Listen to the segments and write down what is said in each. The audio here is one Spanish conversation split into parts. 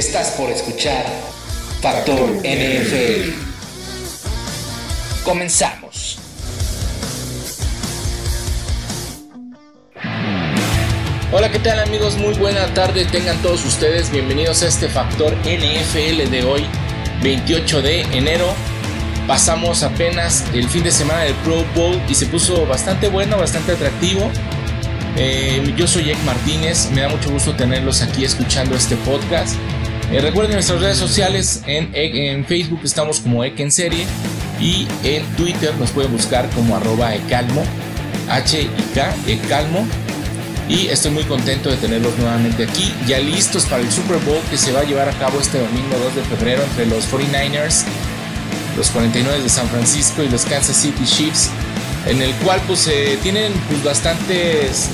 Estás por escuchar Factor NFL. Comenzamos. Hola, ¿qué tal amigos? Muy buena tarde tengan todos ustedes. Bienvenidos a este Factor NFL de hoy, 28 de enero. Pasamos apenas el fin de semana del Pro Bowl y se puso bastante bueno, bastante atractivo. Eh, yo soy Ek Martínez, me da mucho gusto tenerlos aquí escuchando este podcast. Eh, recuerden nuestras redes sociales, en, Facebook estamos como Ek en serie y en Twitter nos pueden buscar como arroba ecalmo, H-I-K, ecalmo. Y estoy muy contento de tenerlos nuevamente aquí, ya listos para el Super Bowl que se va a llevar a cabo este domingo 2 de febrero entre los 49ers, los 49 de San Francisco y los Kansas City Chiefs, en el cual pues eh, tienen pues bastantes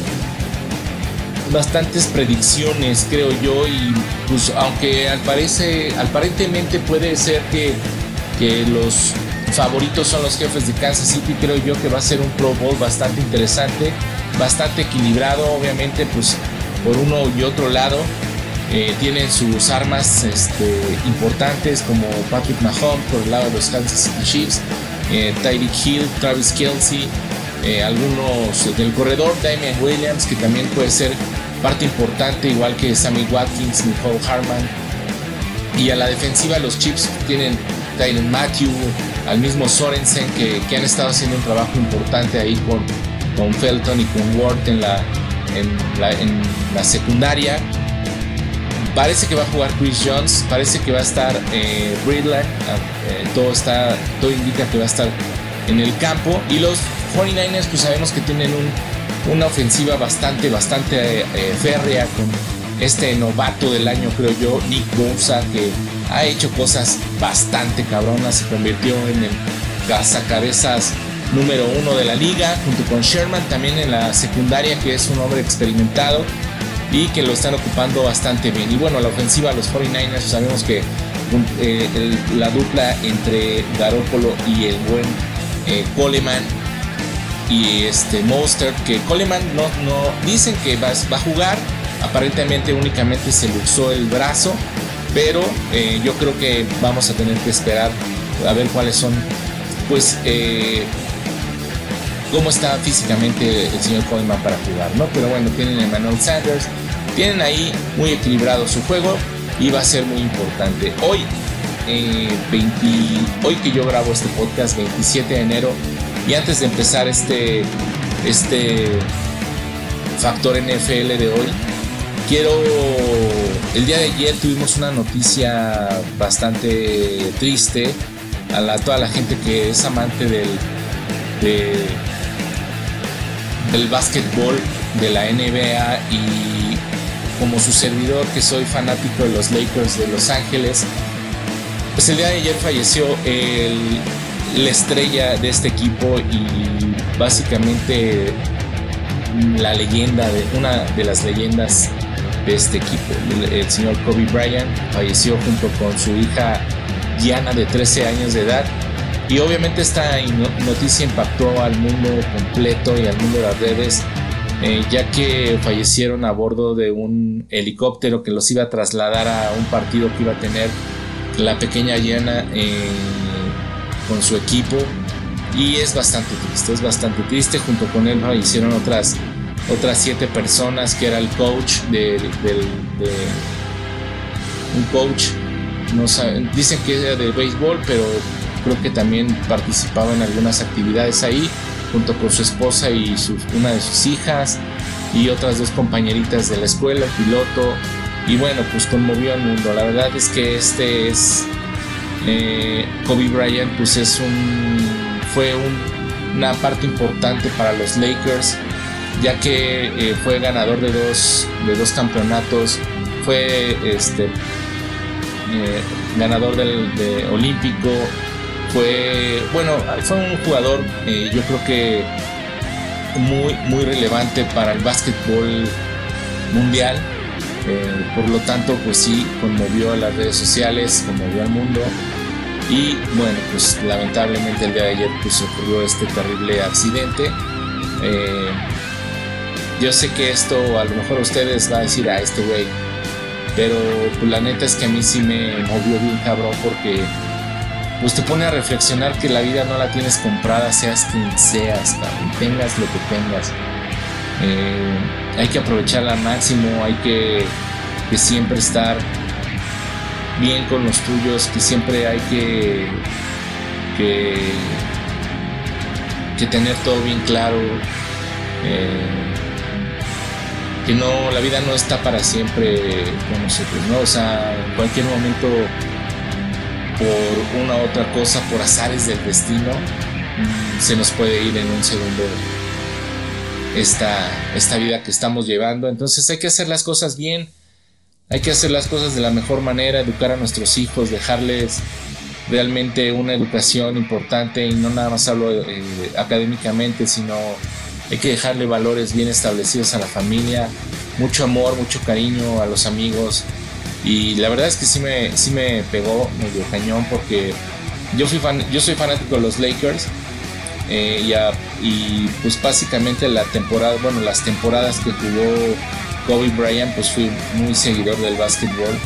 bastantes predicciones, creo yo, y pues aunque al parece, aparentemente puede ser que, que los favoritos son los jefes de Kansas City, creo yo que va a ser un Pro Bowl bastante interesante, bastante equilibrado, obviamente, pues por uno y otro lado. Eh, tienen sus armas este, importantes como Patrick Mahomes por el lado de los Kansas City Chiefs, eh, Tyreek Hill, Travis Kelsey, eh, algunos del corredor, Damian Williams, que también puede ser parte importante, igual que Sammy Watkins, Nicole Harman. Y a la defensiva los Chiefs tienen Tyron Matthew, al mismo Sorensen, que, que, han estado haciendo un trabajo importante ahí con, con Felton y con Ward en la, en la, secundaria. Parece que va a jugar Chris Jones, parece que va a estar eh, eh, todo, está, todo indica que va a estar en el campo. Y los 49ers, pues sabemos que tienen un, una ofensiva bastante, bastante eh, férrea con este novato del año, creo yo, Nick Bosa, que ha hecho cosas bastante cabronas, se convirtió en el cazacabezas número uno de la liga, junto con Sherman también en la secundaria, que es un hombre experimentado y que lo están ocupando bastante bien. Y bueno, la ofensiva, los 49ers, sabemos que eh, la dupla entre Garoppolo y el buen eh, Coleman y este Monster, que Coleman no, no dicen que va, va, a jugar, aparentemente únicamente se le usó el brazo, pero eh, yo creo que vamos a tener que esperar a ver cuáles son, pues, eh, cómo está físicamente el señor Coleman para jugar, ¿no? Pero bueno, tienen a Emmanuel Sanders, tienen ahí muy equilibrado su juego y va a ser muy importante. Hoy, eh, 20, hoy que yo grabo este podcast, 27 de enero, y antes de empezar este, este factor NFL de hoy, quiero. El día de ayer tuvimos una noticia bastante triste a toda la gente que es amante del, de, del básquetbol, de la NBA y como su servidor que soy fanático de los Lakers de Los Ángeles, pues el día de ayer falleció el, la estrella de este equipo y básicamente la leyenda de una de las leyendas de este equipo. El, el, señor Kobe Bryant falleció junto con su hija Gianna de 13 años de edad. Y obviamente esta noticia impactó al mundo completo y al mundo de las redes, eh, ya que fallecieron a bordo de un helicóptero que los iba a trasladar a un partido que iba a tener la pequeña Gianna con su equipo. Y es bastante triste, es bastante triste. Junto con él fallecieron otras otras siete personas que era el coach de, de, de un coach no saben, dicen que era de béisbol pero creo que también participaba en algunas actividades ahí junto con su esposa y una de sus hijas y otras dos compañeritas de la escuela piloto y bueno pues conmovió al mundo la verdad es que este es eh, Kobe Bryant pues es un fue un, una parte importante para los Lakers ya que eh, fue ganador de dos, de dos campeonatos, fue este, eh, ganador del de olímpico, fue, bueno, fue un jugador yo creo que muy, muy relevante para el básquetbol mundial. Por lo tanto, pues sí, conmovió a las redes sociales, conmovió al mundo. Y bueno, pues lamentablemente el día de ayer pues ocurrió este terrible accidente. Yo sé que esto a lo mejor ustedes van a decir a este güey Pero pues, la neta es que a mí sí me movió bien cabrón porque pues te pone a reflexionar que la vida no la tienes comprada, seas quien seas, cabrón, tengas lo que tengas. Eh, hay que aprovecharla al máximo, hay que, siempre estar bien con los tuyos, que siempre hay que, que, que tener todo bien claro. Eh, que no, la vida no está para siempre con nosotros, ¿no? O sea, en cualquier momento, por una u otra cosa, por azares del destino, mm, se nos puede ir en un segundo esta, esta vida que estamos llevando. Entonces hay que hacer las cosas bien, hay que hacer las cosas de la mejor manera, educar a nuestros hijos, dejarles realmente una educación importante y no nada más hablo eh, académicamente, sino hay que dejarle valores bien establecidos a la familia, mucho amor, mucho cariño a los amigos. Y la verdad es que sí me, sí me pegó medio cañón porque yo, fui fan, yo soy fanático de los Lakers. Eh, y, pues básicamente la temporada, bueno, las temporadas que jugó Kobe Bryant, pues fui muy seguidor del básquetbol.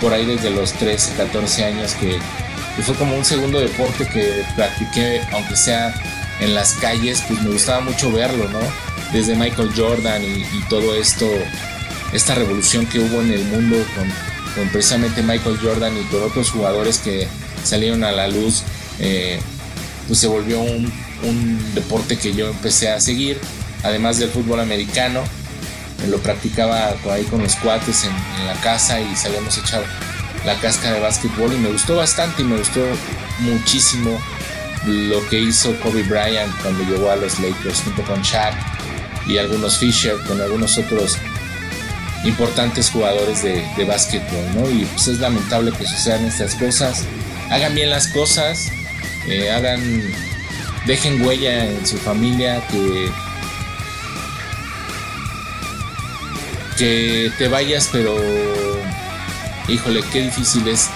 Por ahí desde los 13, 14 años que, que fue como un segundo deporte que practiqué, aunque sea en las calles, pues me gustaba mucho verlo, ¿no? Desde Michael Jordan y, todo esto, esta revolución que hubo en el mundo con, precisamente Michael Jordan y con otros jugadores que salieron a la luz, eh, pues se volvió un, deporte que yo empecé a seguir, además del fútbol americano. Lo practicaba ahí con los cuates en, la casa y salíamos a echar la casca de básquetbol y me gustó bastante y me gustó muchísimo lo que hizo Kobe Bryant cuando llegó a los Lakers junto con Shaq y algunos Fisher, con algunos otros importantes jugadores de, de básquetbol, ¿no? Y pues es lamentable que sucedan estas cosas. Hagan bien las cosas, eh, hagan, dejen huella en su familia, que, que te vayas, pero híjole, qué difícil es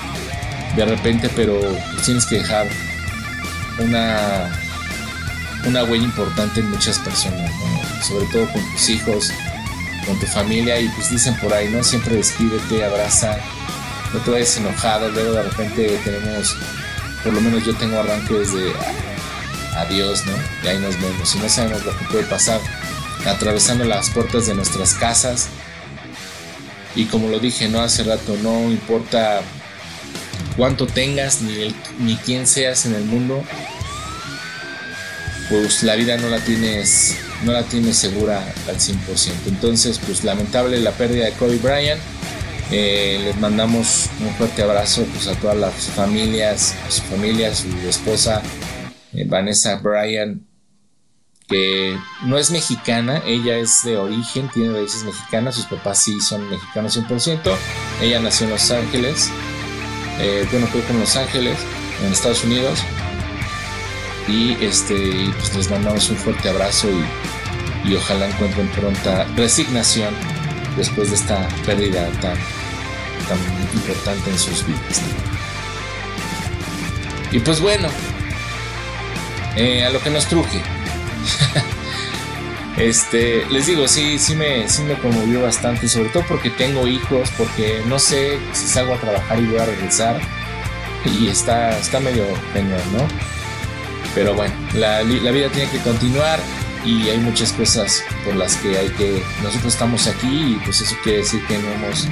de repente, pero tienes que dejar una, una huella importante en muchas personas, sobre todo con tus hijos, con tu familia y pues dicen por ahí, ¿no? Siempre despídete, abraza, no te vayas enojado, luego de repente tenemos, por lo menos yo tengo arranques de adiós, ¿no? Y ahí nos vemos y no sabemos lo que puede pasar atravesando las puertas de nuestras casas y como lo dije, ¿no? Hace rato, no importa cuánto tengas ni, ni quién seas en el mundo, pues la vida no la tienes no la tienes segura al 100%. Entonces, pues lamentable la pérdida de Kobe Bryant. Eh, les mandamos un fuerte abrazo pues, a todas las familias, a su familia, a su esposa eh, Vanessa Bryant, que no es mexicana, ella es de origen, tiene raíces mexicanas, sus papás sí son mexicanos 100%, ella nació en Los Ángeles, eh, bueno, creo que en Los Ángeles, en Estados Unidos. Y este, pues les mandamos un fuerte abrazo y, ojalá encuentren pronta resignación después de esta pérdida tan importante en sus vidas. Y pues bueno, eh, a lo que nos truje. Este, les digo, sí, sí me, sí me conmovió bastante, sobre todo porque tengo hijos, porque no sé si salgo a trabajar y voy a regresar. Y está, está medio peñón, ¿no? Pero bueno, la, la vida tiene que continuar y hay muchas cosas por las que hay que. Nosotros estamos aquí y pues eso quiere decir que no hemos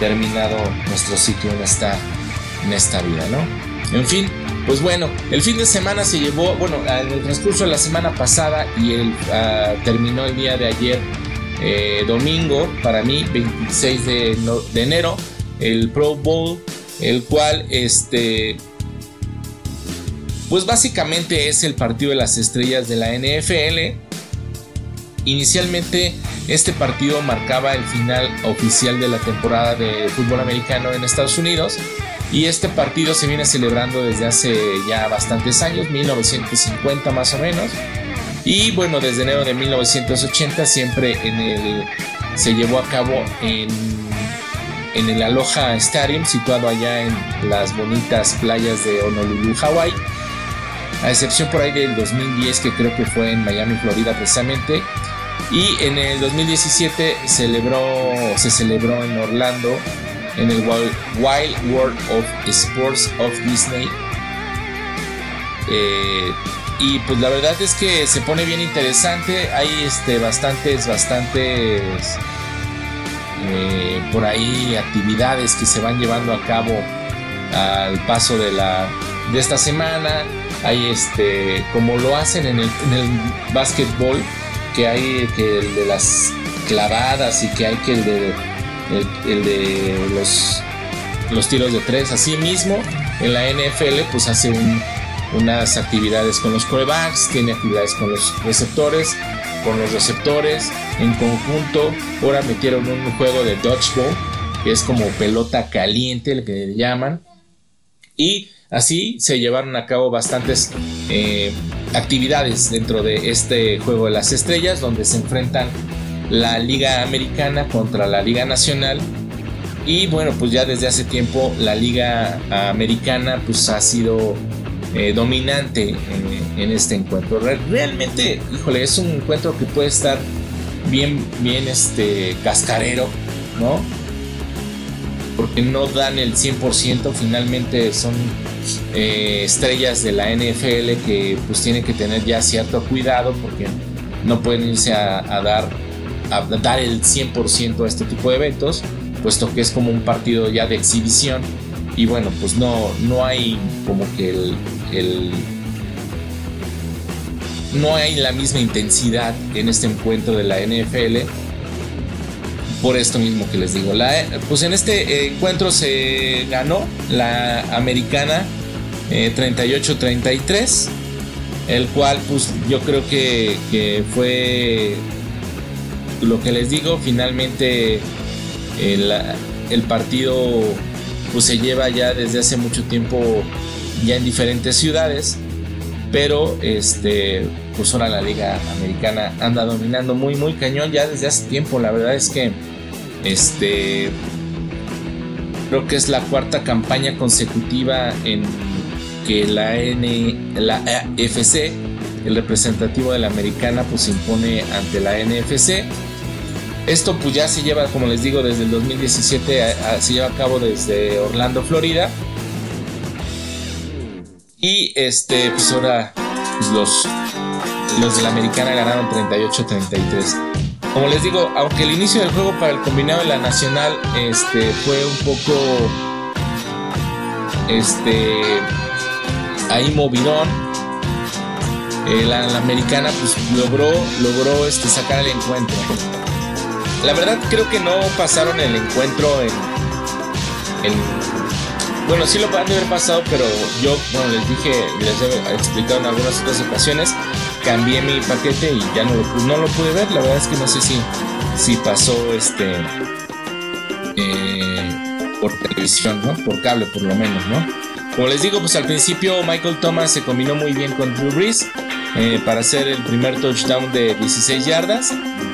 terminado nuestro ciclo en esta, en esta vida, ¿no? En fin, pues bueno, el fin de semana se llevó, bueno, en el transcurso de la semana pasada y el, ah, terminó el día de ayer, eh, domingo, para mí, 26 de, enero, el Pro Bowl, el cual, este, pues básicamente es el partido de las estrellas de la NFL. Inicialmente este partido marcaba el final oficial de la temporada de fútbol americano en Estados Unidos y este partido se viene celebrando desde hace ya bastantes años, 1950 más o menos. Y bueno, desde enero de 1980 siempre en el, se llevó a cabo en, en el Aloha Stadium, situado allá en las bonitas playas de Honolulu, Hawaii. A excepción por ahí del 2010, que creo que fue en Miami, Florida precisamente. Y en el 2017 celebró, se celebró en Orlando en el Wild World of Sports of Disney. Eh, y pues la verdad es que se pone bien interesante. Hay este, bastantes, bastantes eh, por ahí actividades que se van llevando a cabo al paso de la de esta semana. Hay este, como lo hacen en el, en el básquetbol, que hay que el de las clavadas y que hay que el de el, de los, los tiros de tres. Así mismo, en la NFL, pues hace unas actividades con los corebacks, tiene actividades con los receptores, con los receptores en conjunto. Ahora metieron un juego de dodgeball, que es como pelota caliente, el que le llaman. Y así se llevaron a cabo bastantes eh, actividades dentro de este juego de las estrellas, donde se enfrentan la Liga Americana contra la Liga Nacional. Y bueno, pues ya desde hace tiempo la Liga Americana pues ha sido eh, dominante en, este encuentro. Realmente, híjole, es un encuentro que puede estar bien, bien este, cascarero, ¿no? Porque no dan el 100%, finalmente son eh, estrellas de la NFL que pues tienen que tener ya cierto cuidado porque no pueden irse a dar a dar el 100% a este tipo de eventos, puesto que es como un partido ya de exhibición y bueno, pues no, no hay como que el, no hay la misma intensidad en este encuentro de la NFL. Por esto mismo que les digo, la, pues en este encuentro se ganó la americana 38-33, eh, el cual pues yo creo que, que fue lo que les digo, finalmente el, partido pues se lleva ya desde hace mucho tiempo ya en diferentes ciudades, pero este pues ahora la liga americana anda dominando muy muy cañón ya desde hace tiempo, la verdad es que este creo que es la cuarta campaña consecutiva en que la N la AFC el representativo de la americana pues impone ante la NFC esto pues ya se lleva, como les digo, desde el 2017, se lleva a cabo desde Orlando, Florida. Y este, pues ahora pues, los, los de la americana ganaron 38-33. Como les digo, aunque el inicio del juego para el combinado de la nacional este, fue un poco este, ahí movidón, eh, la, americana pues logró, logró este, sacar el encuentro. La verdad creo que no pasaron el encuentro en, bueno, sí lo han de haber pasado, pero yo, como les dije, les he explicado en algunas otras ocasiones, cambié mi paquete y ya no lo, no lo pude ver. La verdad es que no sé si, si pasó este eh, por televisión, ¿no? Por cable, por lo menos, ¿no? Como les digo, pues al principio Michael Thomas se combinó muy bien con Drew Brees eh, para hacer el primer touchdown de 16 yardas.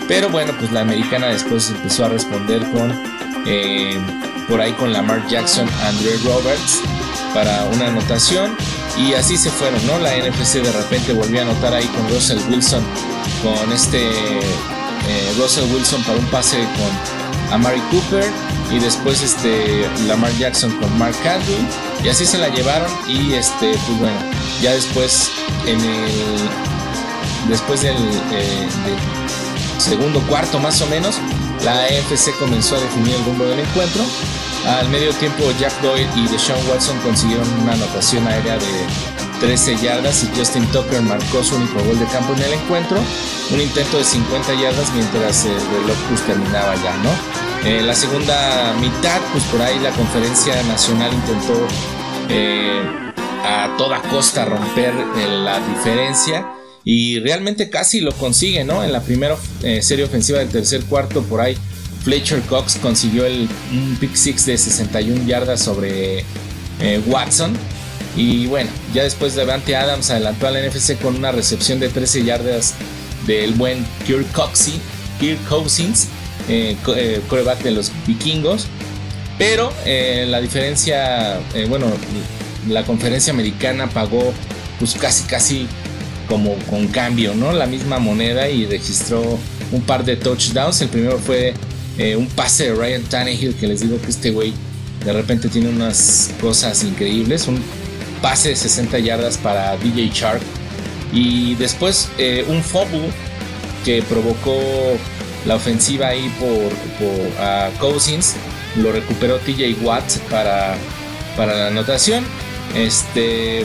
Pero bueno, pues la americana después empezó a responder con eh, por ahí con Lamar Jackson, Andre Roberts para una anotación y así se fueron, ¿no? La NFC de repente volvió a anotar ahí con Russell Wilson, con este eh, Russell Wilson para un pase con Amari Cooper y después este Lamar Jackson con Mark Andrew y así se la llevaron y este pues bueno ya después en el después del eh, segundo cuarto más o menos, la AFC comenzó a definir el rumbo del encuentro. Al medio tiempo, Jack Doyle y Deshaun Watson consiguieron una anotación aérea de 13 yardas y Justin Tucker marcó su único gol de campo en el encuentro. Un intento de 50 yardas mientras el reloj pues, terminaba ya, ¿no? La segunda mitad, pues por ahí la conferencia nacional intentó eh, a toda costa romper eh, la diferencia y realmente casi lo consigue, ¿no? En la primera eh, serie ofensiva del tercer cuarto, por ahí Fletcher Cox consiguió el, un pick six de 61 yardas sobre eh, Watson. Y bueno, ya después Devante Adams adelantó al NFC con una recepción de 13 yardas del buen Kirk Coxey, Kirk Cousins, eh, coreback de los vikingos. Pero la diferencia, bueno, la conferencia americana pagó pues casi casi como con cambio, ¿no? La misma moneda y registró un par de touchdowns. El primero fue eh, un pase de Ryan Tannehill, que les digo que este güey de repente tiene unas cosas increíbles. Un pase de 60 yardas para DJ Shark. Y después eh, un fumble que provocó la ofensiva ahí por, por Cousins. Lo recuperó TJ Watt para, para la anotación. Este.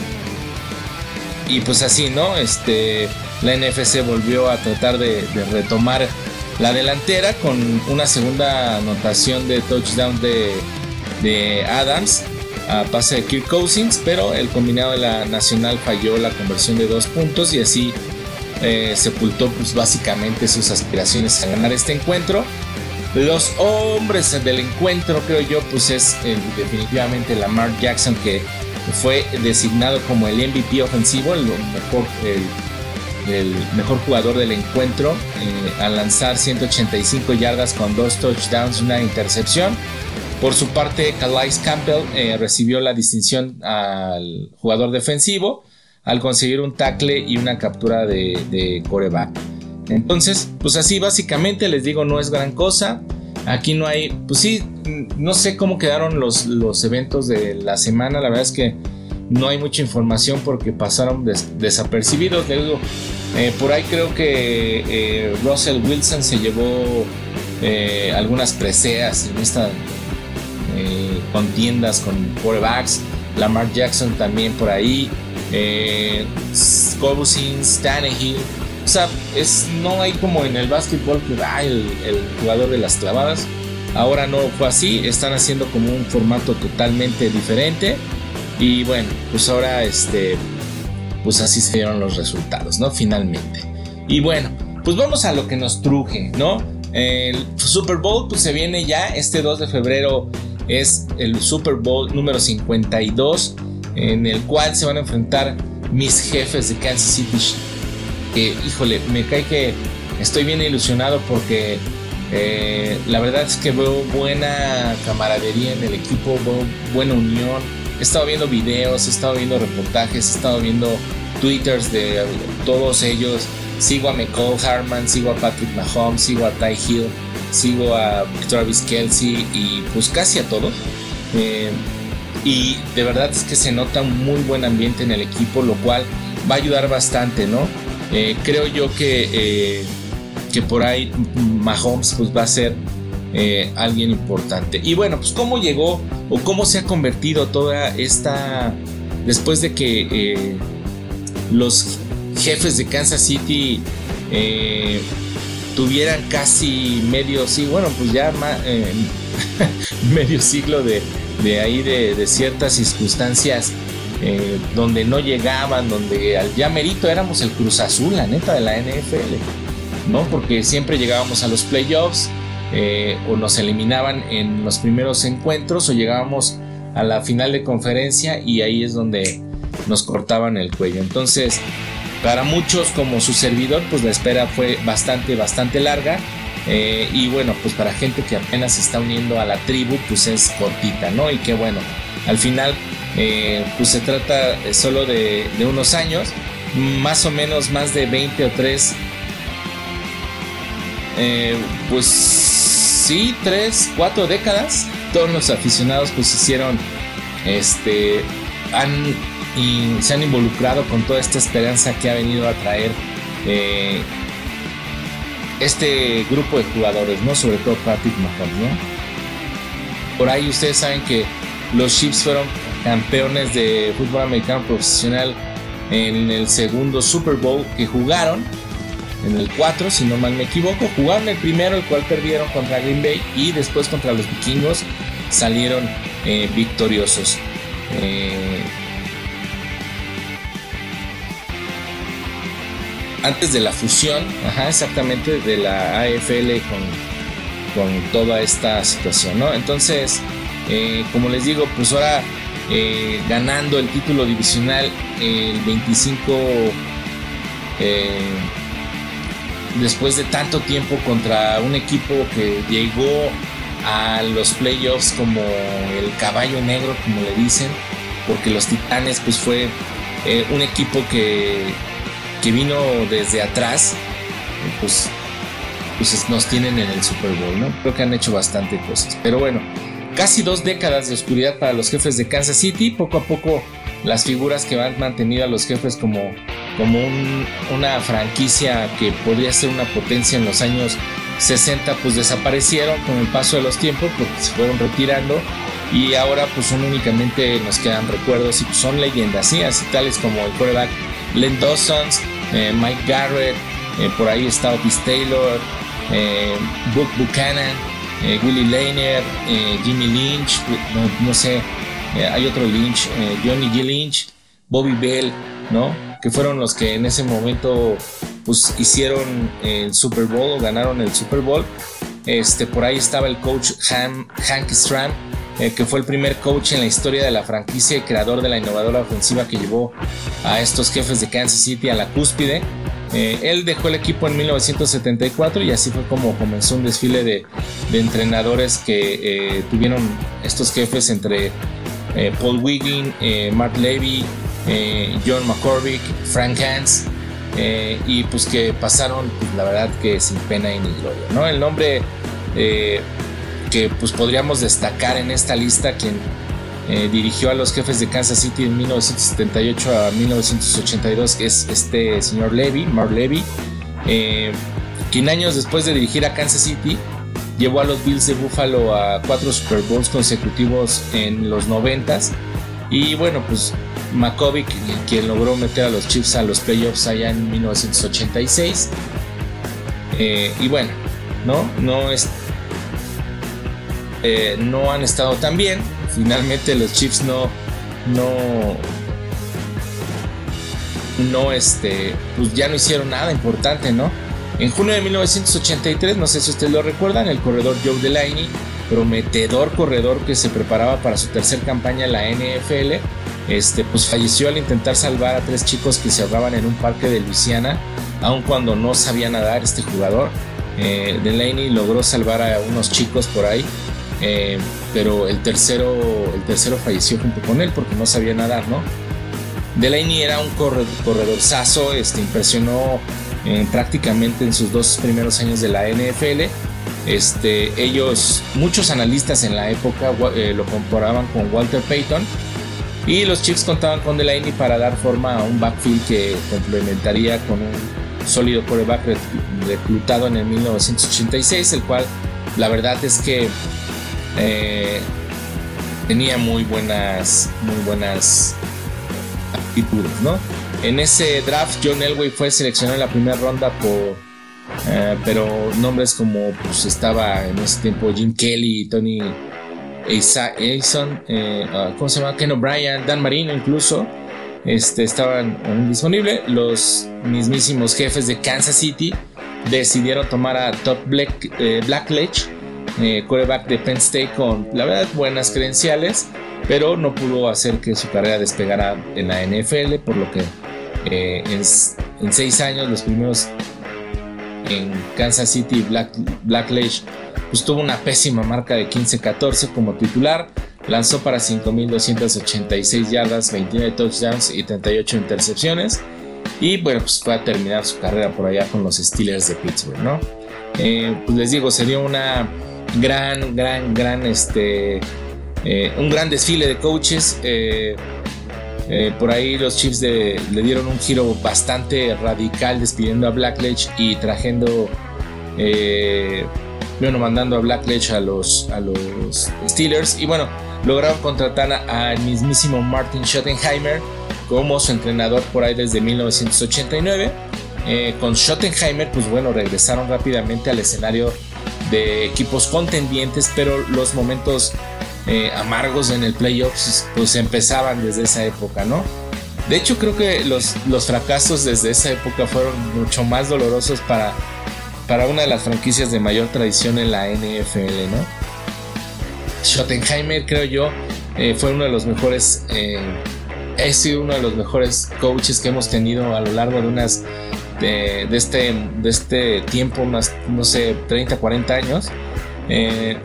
Y pues así, ¿no? Este. La NFC volvió a tratar de, retomar la delantera con una segunda anotación de touchdown de, de Adams a pase de Kirk Cousins, pero el combinado de la Nacional falló la conversión de dos puntos y así eh, sepultó pues básicamente sus aspiraciones a ganar este encuentro. Los hombres del encuentro creo yo pues es definitivamente Lamar Jackson que fue designado como el MVP ofensivo, el mejor, el, mejor jugador del encuentro eh, al lanzar 185 yardas con dos touchdowns y una intercepción. Por su parte, Calais Campbell eh, recibió la distinción al jugador defensivo al conseguir un tackle y una captura de, de coreback. Entonces, pues así básicamente les digo, no es gran cosa. Aquí no hay, pues sí, no sé cómo quedaron los, los eventos de la semana. La verdad es que no hay mucha información porque pasaron desapercibidos. Eh, por ahí creo que eh, Russell Wilson se llevó algunas preseas en estas contiendas con quarterbacks. Lamar Jackson también por ahí. Eh, Cousins, Tannehill. O sea, es, no hay como en el básquetbol que el, jugador de las clavadas. Ahora no fue así, están haciendo como un formato totalmente diferente. Y bueno, pues ahora este, pues así se dieron los resultados, ¿no? Finalmente. Y bueno, pues vamos a lo que nos truje, ¿no? El Super Bowl pues se viene ya este 2 de febrero es el Super Bowl número 52 en el cual se van a enfrentar mis jefes de Kansas City. Que, híjole, me cae que estoy bien ilusionado porque eh, la verdad es que veo buena camaradería en el equipo, veo buena unión. He estado viendo videos, he estado viendo reportajes, he estado viendo twitters de todos ellos. Sigo a McCall Harman, sigo a Patrick Mahomes, sigo a Ty Hill, sigo a Travis Kelsey y pues casi a todos. Eh, y de verdad es que se nota un muy buen ambiente en el equipo, lo cual va a ayudar bastante, ¿no? Eh, creo yo que, eh, que por ahí Mahomes pues va a ser eh, alguien importante. Y bueno, pues cómo llegó o cómo se ha convertido toda esta, después de que los jefes de Kansas City tuvieran casi medio, sí, bueno, pues ya medio siglo de, ahí de, ciertas circunstancias eh, donde no llegaban, donde al ya merito éramos el Cruz Azul, la neta de la NFL, ¿no? Porque siempre llegábamos a los playoffs eh, o nos eliminaban en los primeros encuentros o llegábamos a la final de conferencia y ahí es donde nos cortaban el cuello. Entonces, para muchos como su servidor, pues la espera fue bastante, bastante larga eh, y bueno, pues para gente que apenas se está uniendo a la tribu, pues es cortita, ¿no? Y que bueno, al final, eh, pues se trata solo de, unos años, más o menos más de 20 o 3, eh, pues sí, 3, 4 décadas, todos los aficionados pues hicieron, este, han, y se han involucrado con toda esta esperanza que ha venido a traer este grupo de jugadores, ¿no? Sobre todo Patrick Mahomes, ¿no? Por ahí ustedes saben que los Chiefs fueron campeones de fútbol americano profesional en el segundo Super Bowl que jugaron, en el 4, si no mal me equivoco. Jugaron el primero, el cual perdieron contra Green Bay, y después contra los vikingos salieron eh, victoriosos. Eh, antes de la fusión, exactamente, de la AFL con, con toda esta situación, ¿no? Entonces, eh, como les digo, pues ahora ganando el título divisional el 25, eh, después de tanto tiempo contra un equipo que llegó a los playoffs como el caballo negro, como le dicen, porque los Titanes pues fue un equipo que que vino desde atrás, pues pues nos tienen en el Super Bowl, ¿no? Creo que han hecho bastante cosas. Pero bueno, casi dos décadas de oscuridad para los jefes de Kansas City. Poco a poco las figuras que han mantenido a los jefes como, como una franquicia que podría ser una potencia en los años 60 pues desaparecieron con el paso de los tiempos porque se fueron retirando y ahora pues son únicamente nos quedan recuerdos y pues, son leyendas, así tales como el quarterback Len Dawson, eh, Mike Garrett, eh, por ahí está Otis Taylor, eh, Book Buchanan, Willie Lanier, Jimmy Lynch, no, sé, hay otro Lynch, Johnny G. Lynch, Bobby Bell, ¿no? Que fueron los que en ese momento pues hicieron el Super Bowl o ganaron el Super Bowl. Este, por ahí estaba el coach Hank Stram, eh, que fue el primer coach en la historia de la franquicia y creador de la innovadora ofensiva que llevó a estos jefes de Kansas City a la cúspide. Eh, él dejó el equipo en 1974 y así fue como comenzó un desfile de, entrenadores que eh, tuvieron estos jefes entre Paul Wiggin, Mark Levy, John McCormick, Frank Hans. y pues que pasaron, pues, la verdad que sin pena y ni gloria. ¿no? El nombre que pues podríamos destacar en esta lista quien eh, dirigió a los jefes de Kansas City en 1978 a 1982 que es este señor Levy, Mark Levy, eh, quien años después de dirigir a Kansas City llevó a los Bills de Buffalo a cuatro Super Bowls consecutivos en los 90 y bueno pues McCovick quien logró meter a los Chiefs a los playoffs allá en 1986 eh, y bueno no no es eh, no han estado tan bien. Finalmente los Chiefs no, no, no, este, pues ya no hicieron nada importante, ¿no? En junio de 1983, no sé si ustedes lo recuerdan, el corredor Joe Delaney, prometedor corredor que se preparaba para su tercer campaña en la NFL, este, pues falleció al intentar salvar a tres chicos que se ahogaban en un parque de Luisiana, aun cuando no sabía nadar este jugador. Eh, Delaney logró salvar a unos chicos por ahí eh, pero el tercero, el tercero falleció junto con él porque no sabía nadar, ¿no? Delaney era un corredor, corredor saso, este, impresionó eh, prácticamente en sus dos primeros años de la NFL. Este, ellos, muchos analistas en la época eh, lo comparaban con Walter Payton y los Chiefs contaban con Delaney para dar forma a un backfield que complementaría con un sólido quarterback reclutado en el 1986, el cual la verdad es que eh, tenía muy buenas, muy buenas actitudes, ¿no? En ese draft, John Elway fue seleccionado en la primera ronda por, eh, pero nombres como pues estaba en ese tiempo Jim Kelly, Tony Aison, eh, ah, ¿cómo se llama? Ken O'Brien, Dan Marino incluso, este, estaban disponibles. Los mismísimos jefes de Kansas City decidieron tomar a Top Black, Blackledge eh, quarterback de Penn State con, la verdad, buenas credenciales, pero no pudo hacer que su carrera despegara en la NFL, por lo que eh, en, seis años, los primeros en Kansas City, Black, Blackledge pues, tuvo una pésima marca de 15-14 como titular. Lanzó para 5.286 yardas, 29 touchdowns y 38 intercepciones. Y bueno, pues fue a terminar su carrera por allá con los Steelers de Pittsburgh, ¿no? Eh, pues les digo, sería una gran, gran, gran, este, eh, un gran desfile de coaches. Eh, eh, por ahí los Chiefs le dieron un giro bastante radical despidiendo a Blackledge y trayendo, bueno, mandando a Blackledge a los, a los Steelers. Y bueno, lograron contratar al mismísimo Martin Schottenheimer como su entrenador por ahí desde 1989. con Schottenheimer, pues bueno, regresaron rápidamente al escenario de equipos contendientes, pero los momentos eh, amargos en el playoffs pues empezaban desde esa época, ¿no? De hecho creo que los, los fracasos desde esa época fueron mucho más dolorosos para, para una de las franquicias de mayor tradición en la NFL, ¿no? Schottenheimer creo yo eh, fue uno de los mejores, eh, sido uno de los mejores coaches que hemos tenido a lo largo de unas de, este, de este tiempo, unas, no sé, 30, 40 años. Eh,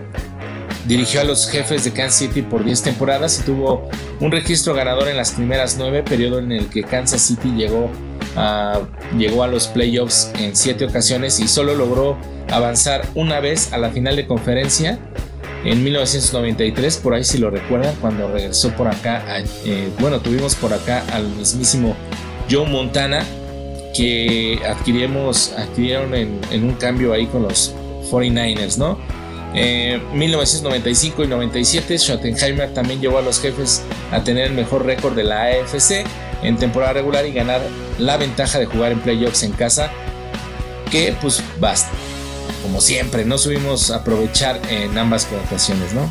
dirigió a los jefes de Kansas City por 10 temporadas y tuvo un registro ganador en las primeras 9, periodo en el que Kansas City llegó a, llegó a los playoffs en 7 ocasiones y solo logró avanzar una vez a la final de conferencia en 1993, por ahí si lo recuerdan, cuando regresó por acá, eh, bueno, tuvimos por acá al mismísimo Joe Montana, que adquirimos, adquirieron en, un cambio ahí con los 49ers, ¿no? 1995 eh, y 97, Schottenheimer también llevó a los jefes a tener el mejor récord de la AFC en temporada regular y ganar la ventaja de jugar en playoffs en casa, que pues basta. Como siempre, no subimos a aprovechar en ambas ocasiones, ¿no?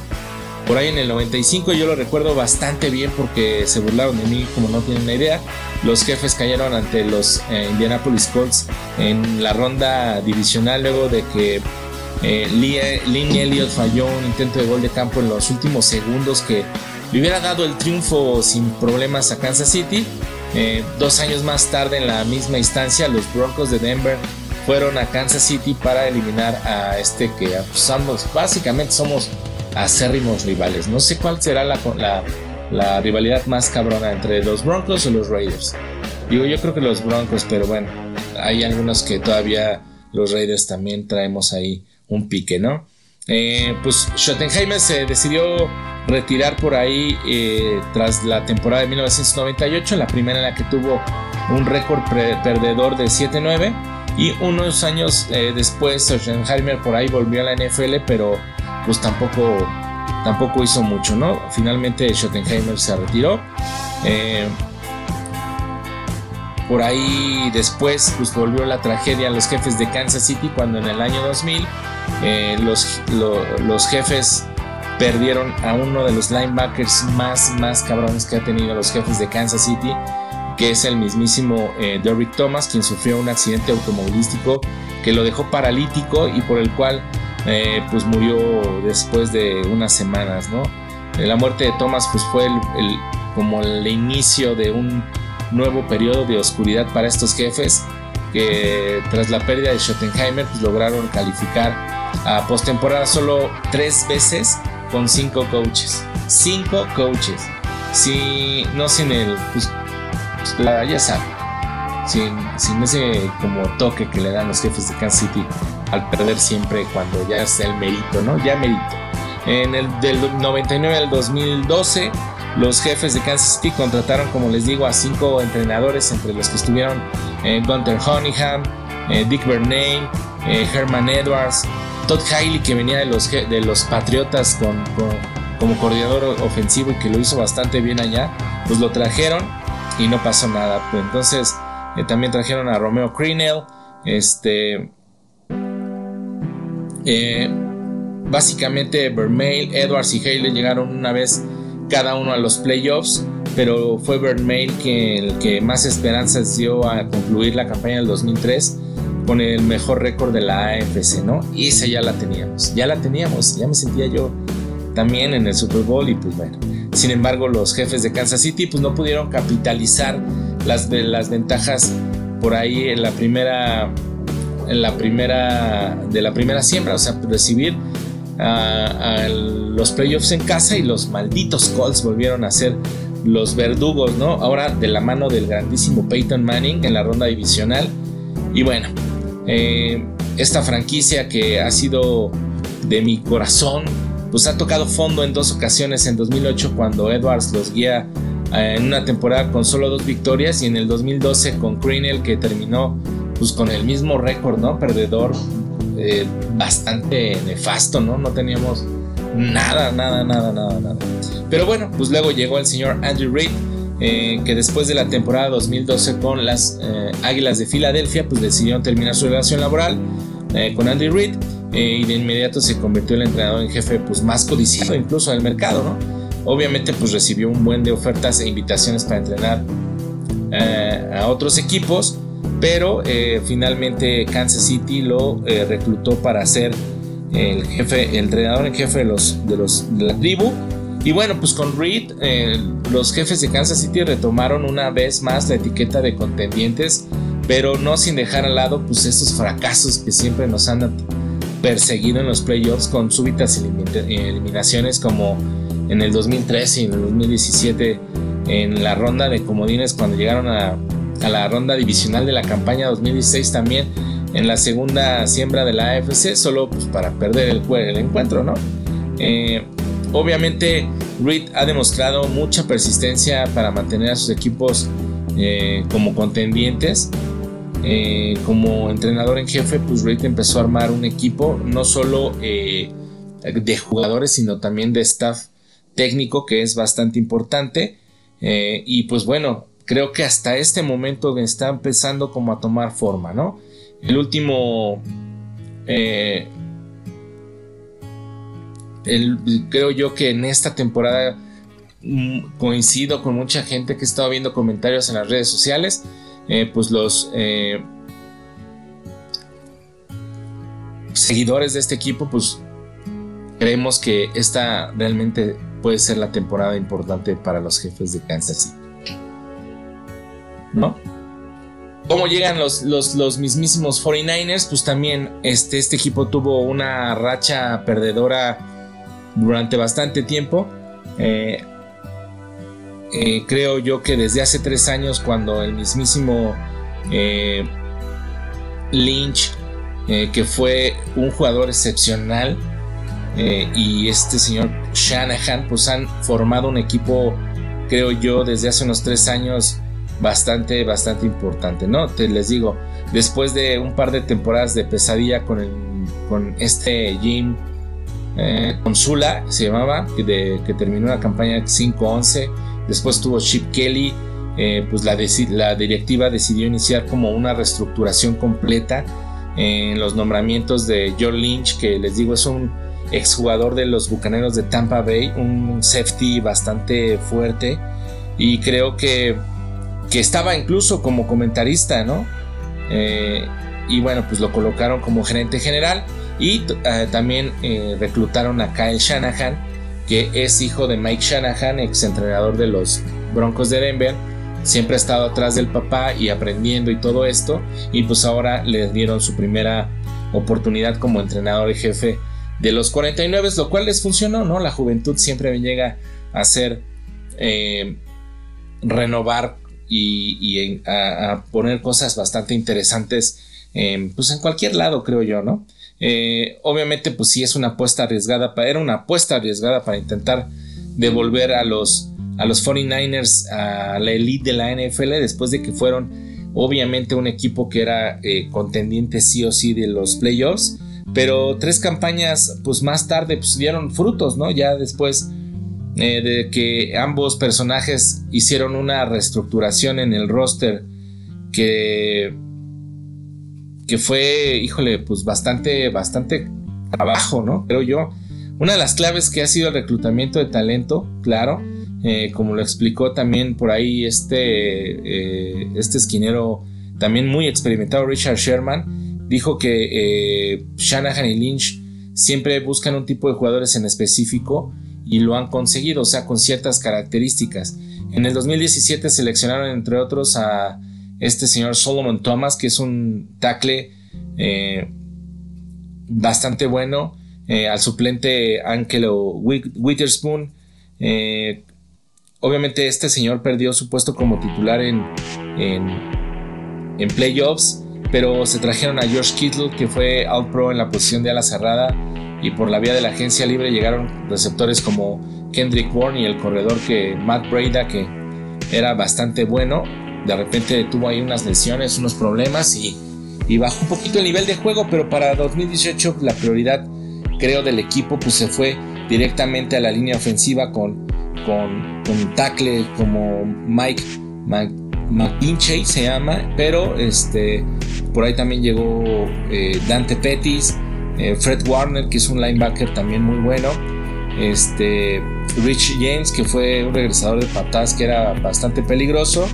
Por ahí en el 95 yo lo recuerdo bastante bien porque se burlaron de mí como no tienen una idea. Los jefes cayeron ante los eh, Indianapolis Colts en la ronda divisional luego de que eh, Lynn Elliott falló un intento de gol de campo en los últimos segundos que le hubiera dado el triunfo sin problemas a Kansas City. Eh, dos años más tarde en la misma instancia los Broncos de Denver fueron a Kansas City para eliminar a este que pues, básicamente somos acérrimos rivales. No sé cuál será la, la, rivalidad más cabrona entre los Broncos o los Raiders. Digo, yo creo que los Broncos, pero bueno, hay algunos que todavía los Raiders también traemos ahí un pique, ¿no? Eh, pues Schottenheimer se decidió retirar por ahí eh, tras la temporada de 1998, la primera en la que tuvo un récord perdedor de 7-9 y unos años eh, después Schottenheimer por ahí volvió a la NFL, pero pues tampoco, tampoco hizo mucho, ¿no? Finalmente Schottenheimer se retiró. Por ahí después pues volvió la tragedia a los jefes de Kansas City cuando en el año 2000 eh, los, los jefes perdieron a uno de los linebackers más, más cabrones que ha tenido los jefes de Kansas City, que es el mismísimo eh, Derrick Thomas, quien sufrió un accidente automovilístico que lo dejó paralítico y por el cual eh, pues murió después de unas semanas, ¿no? La muerte de Thomas pues fue el, como el inicio de un nuevo periodo de oscuridad para estos jefes que tras la pérdida de Schottenheimer pues lograron calificar a postemporada solo tres veces con cinco coaches. Cinco coaches. Si, no sin el, pues, la, ya saben, sin, sin ese como toque que le dan los jefes de Kansas City al perder siempre cuando ya es el mérito, ¿no? Ya mérito. En el del 99 al 2012, los jefes de Kansas City contrataron, como les digo, a cinco entrenadores, entre los que estuvieron eh, Gunter Honeyham, eh, Dick Bernay, eh, Herman Edwards, Todd Haley, que venía de los, de los Patriotas con, como coordinador ofensivo y que lo hizo bastante bien allá, pues lo trajeron y no pasó nada. Pues entonces también trajeron a Romeo Creenell, este, eh, básicamente Vermeil, Edwards y Haley llegaron una vez cada uno a los playoffs, pero fue Vermeil que, el que más esperanzas dio a concluir la campaña del 2003 con el mejor récord de la AFC, ¿no? Y esa ya la teníamos, ya la teníamos, ya me sentía yo también en el Super Bowl y pues bueno. Sin embargo, los jefes de Kansas City pues no pudieron capitalizar las, las ventajas por ahí en la primera en la primera, de la primera siembra, o sea, recibir los playoffs en casa y los malditos Colts volvieron a ser los verdugos, ¿no? Ahora de la mano del grandísimo Peyton Manning en la ronda divisional. Y bueno, eh, esta franquicia que ha sido de mi corazón, pues ha tocado fondo en dos ocasiones, en 2008 cuando Edwards los guía eh, en una temporada con solo dos victorias y en el 2012 con Creenell que terminó pues con el mismo récord, ¿no? Perdedor eh, bastante nefasto, ¿no? No teníamos nada, nada, nada, nada, nada. Pero bueno, pues luego llegó el señor Andrew Reid, eh, que después de la temporada 2012 con las eh, Águilas de Filadelfia, pues decidieron terminar su relación laboral con Andy Reid y de inmediato se convirtió en el entrenador en jefe pues más codiciado incluso en mercado, ¿no? Obviamente pues recibió un buen de ofertas e invitaciones para entrenar a otros equipos pero eh, finalmente Kansas City lo eh, reclutó para ser el jefe, el entrenador en jefe de los de los de la tribu. Y bueno, pues con Reed, eh, los jefes de Kansas City retomaron una vez más la etiqueta de contendientes, pero no sin dejar al lado pues estos fracasos que siempre nos andan perseguido en los playoffs con súbitas eliminaciones como en el 2013 y en el 2017 en la ronda de comodines cuando llegaron a, la ronda divisional de la campaña 2016 también en la segunda siembra de la AFC solo pues, para perder el, el encuentro, ¿no? Eh, obviamente Reed ha demostrado mucha persistencia para mantener a sus equipos eh, como contendientes. Eh, como entrenador en jefe, pues Reed empezó a armar un equipo no solo de jugadores, sino también de staff técnico que es bastante importante. y pues bueno, creo que hasta este momento está empezando como a tomar forma, ¿no? El último creo yo que en esta temporada mm, coincido con mucha gente que he estado viendo comentarios en las redes sociales, eh, pues los eh, seguidores de este equipo, pues creemos que esta realmente puede ser la temporada importante para los jefes de Kansas City. ¿No? ¿Cómo llegan los, los, mismísimos 49ers? Pues también este, este equipo tuvo una racha perdedora durante bastante tiempo. Eh, eh, creo yo que desde hace tres años cuando el mismísimo eh, Lynch, que fue un jugador excepcional, y este señor Shanahan, pues han formado un equipo, creo yo, desde hace unos tres años bastante, bastante importante, ¿no? Te les digo, después de un par de temporadas de pesadilla con, el, con este Jim eh, Consula se llamaba, que, terminó la campaña 5-11. Después tuvo Chip Kelly, eh, pues la, la, directiva decidió iniciar como una reestructuración completa en los nombramientos de John Lynch, que les digo es un exjugador de los Bucaneros de Tampa Bay, un safety bastante fuerte y creo que, que estaba incluso como comentarista, ¿no? Eh, y bueno, pues lo colocaron como gerente general. Y eh, también eh, reclutaron a Kyle Shanahan, que es hijo de Mike Shanahan, ex entrenador de los Broncos de Denver. Siempre ha estado atrás del papá y aprendiendo y todo esto. Y pues ahora le dieron su primera oportunidad como entrenador y jefe de los 49, lo cual les funcionó, ¿no? La juventud siempre llega a hacer eh, renovar y, a, poner cosas bastante interesantes pues en cualquier lado, creo yo, ¿no? Eh, obviamente, pues sí es una apuesta arriesgada, para, era una apuesta arriesgada para intentar devolver a los, a los 49ers a la elite de la NFL después de que fueron obviamente un equipo que era eh, contendiente sí o sí de los playoffs, pero tres campañas pues más tarde pues dieron frutos, ¿no? Ya después eh, de que ambos personajes hicieron una reestructuración en el roster que que fue, híjole, pues bastante, bastante trabajo, ¿no? Creo yo. Una de las claves que ha sido el reclutamiento de talento, claro, eh, como lo explicó también por ahí este, eh, este esquinero también muy experimentado, Richard Sherman, dijo que eh, Shanahan y Lynch siempre buscan un tipo de jugadores en específico y lo han conseguido, o sea, con ciertas características. En el 2017 seleccionaron entre otros a este señor Solomon Thomas, que es un tackle eh, bastante bueno, eh, al suplente Angelo Witherspoon. Eh, obviamente este señor perdió su puesto como titular en, en, playoffs, pero se trajeron a George Kittle, que fue All Pro en la posición de ala cerrada, y por la vía de la agencia libre llegaron receptores como Kendrick Bourne y el corredor que Matt Breda, que era bastante bueno de repente tuvo ahí unas lesiones, unos problemas y, bajó un poquito el nivel de juego, pero para 2018 la prioridad creo del equipo pues se fue directamente a la línea ofensiva con, con, con tackle como Mike McInchey se llama, pero este, por ahí también llegó eh, Dante Pettis, eh, Fred Warner que es un linebacker también muy bueno, este, Rich James que fue un regresador de patadas que era bastante peligroso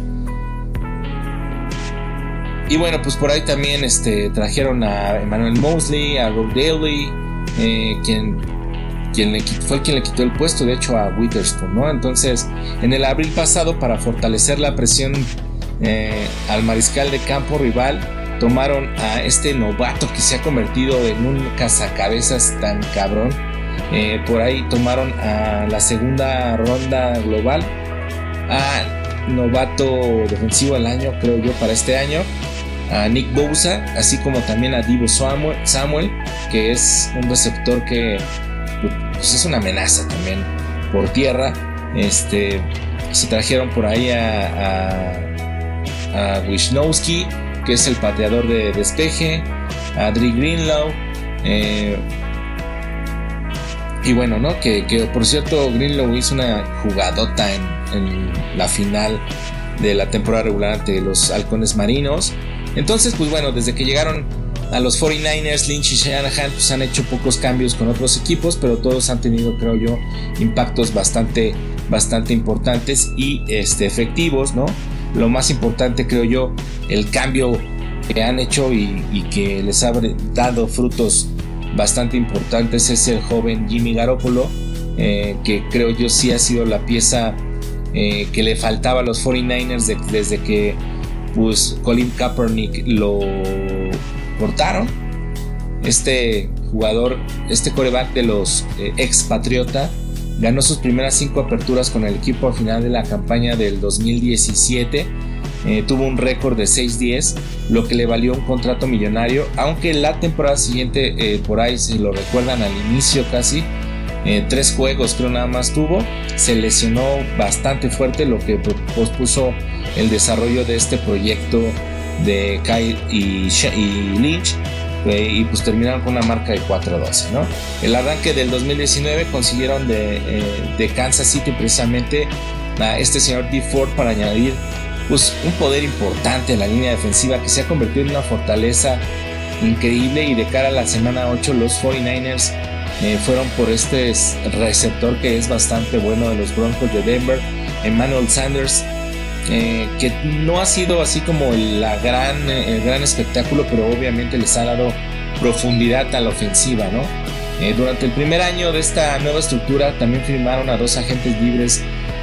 y bueno, pues por ahí también este, trajeron a Emmanuel Mosley, a Rob Daly, eh, quien, quien fue quien le quitó el puesto, de hecho, a Witherspoon, ¿no? Entonces, en el abril pasado, para fortalecer la presión eh, al mariscal de campo rival, tomaron a este novato que se ha convertido en un cazacabezas tan cabrón. Eh, por ahí tomaron a la segunda ronda global a novato defensivo del año, creo yo, para este año. A Nick Bosa, así como también a Divo Samuel, que es un receptor que pues, es una amenaza también por tierra. Este, se trajeron por ahí a, a, Wisnowski, que es el pateador de despeje, a Dre Greenlaw. Eh, y bueno, ¿no? Que, por cierto, Greenlaw hizo una jugadota en, la final de la temporada regular ante los halcones marinos. Entonces, pues bueno, desde que llegaron a los 49ers, Lynch y Shanahan pues han hecho pocos cambios con otros equipos, pero todos han tenido, creo yo, impactos bastante, bastante importantes y este, efectivos, ¿no? Lo más importante, creo yo, el cambio que han hecho y, que les ha dado frutos bastante importantes es el joven Jimmy Garoppolo, eh, que creo yo sí ha sido la pieza eh, que le faltaba a los 49ers desde que pues, Colin Kaepernick lo cortaron. Este jugador, este coreback de los eh, ex Patriota, ganó sus primeras cinco aperturas con el equipo al final de la campaña del 2017. Eh, tuvo un récord de 6-10, lo que le valió un contrato millonario, aunque la temporada siguiente, eh, por ahí se lo recuerdan al inicio casi, tres juegos creo nada más tuvo, se lesionó bastante fuerte, lo que pospuso el desarrollo de este proyecto de Kyle y, Lynch eh, y pues terminaron con una marca de 4-12. ¿no? El arranque del 2019 consiguieron de, eh, de, Kansas City precisamente a este señor D. Ford para añadir pues, un poder importante en la línea defensiva que se ha convertido en una fortaleza increíble y de cara a la semana 8 los 49ers eh, fueron por este receptor que es bastante bueno de los Broncos de Denver, Emmanuel Sanders, eh, que no ha sido así como la gran, el gran espectáculo, pero obviamente les ha dado profundidad a la ofensiva, ¿no? Eh, durante el primer año de esta nueva estructura también firmaron a dos agentes libres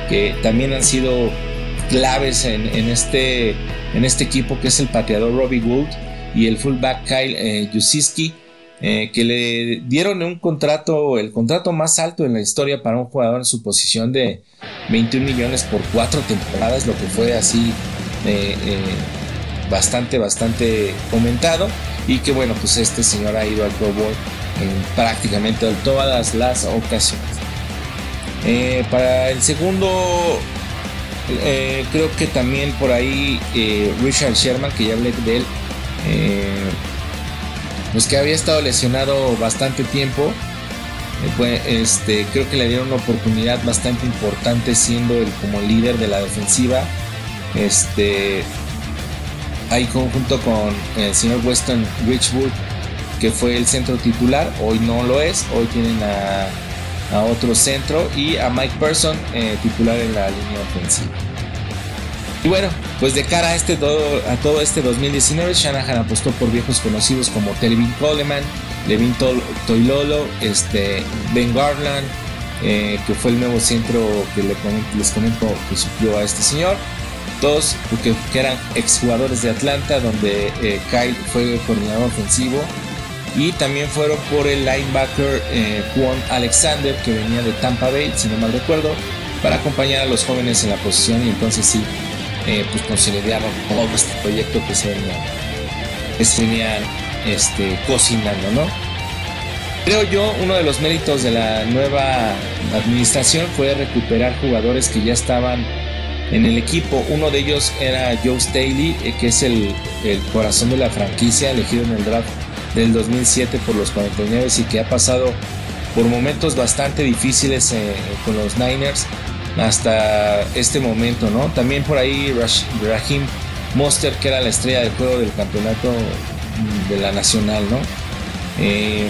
que también han sido claves en, este, en este equipo, que es el pateador Robbie Gould y el fullback Kyle eh, eh, que le dieron un contrato, el contrato más alto en la historia para un jugador en su posición de 21 millones por cuatro temporadas, lo que fue así eh, eh, bastante, bastante comentado. Y que bueno, pues este señor ha ido al Pro Bowl en prácticamente todas las ocasiones. para el segundo, creo que también por ahí Richard Sherman, que ya hablé de él pues que había estado lesionado bastante tiempo. Eh, este, creo que le dieron una oportunidad bastante importante siendo el como líder de la defensiva. Este, ahí conjunto con el señor Weston Richwood, que fue el centro titular, hoy no lo es, hoy tienen a, otro centro y a Mike Person eh, titular en la línea ofensiva. Y bueno, pues de cara a, este todo, a todo este 2019, Shanahan apostó por viejos conocidos como Telvin Coleman, Levin Toilolo, este, Ben Garland, eh, que fue el nuevo centro que les comento que suplió a este señor. Todos que, que eran exjugadores de Atlanta, donde eh, Kyle fue coordinador ofensivo. Y también fueron por el linebacker eh, Juan Alexander, que venía de Tampa Bay, si no mal recuerdo, para acompañar a los jóvenes en la posición. Y entonces sí, eh, pues consolidaron todo este proyecto que se venía, que este, cocinando, ¿no? Creo yo, uno de los méritos de la nueva administración fue recuperar jugadores que ya estaban en el equipo. Uno de ellos era Joe Staley, eh, que es el, corazón de la franquicia, elegido en el draft del 2007 por los 49 y que ha pasado por momentos bastante difíciles eh, con los Niners hasta este momento, ¿no? También por ahí Raheem Monster, que era la estrella del juego del campeonato de la nacional, ¿no? Eh,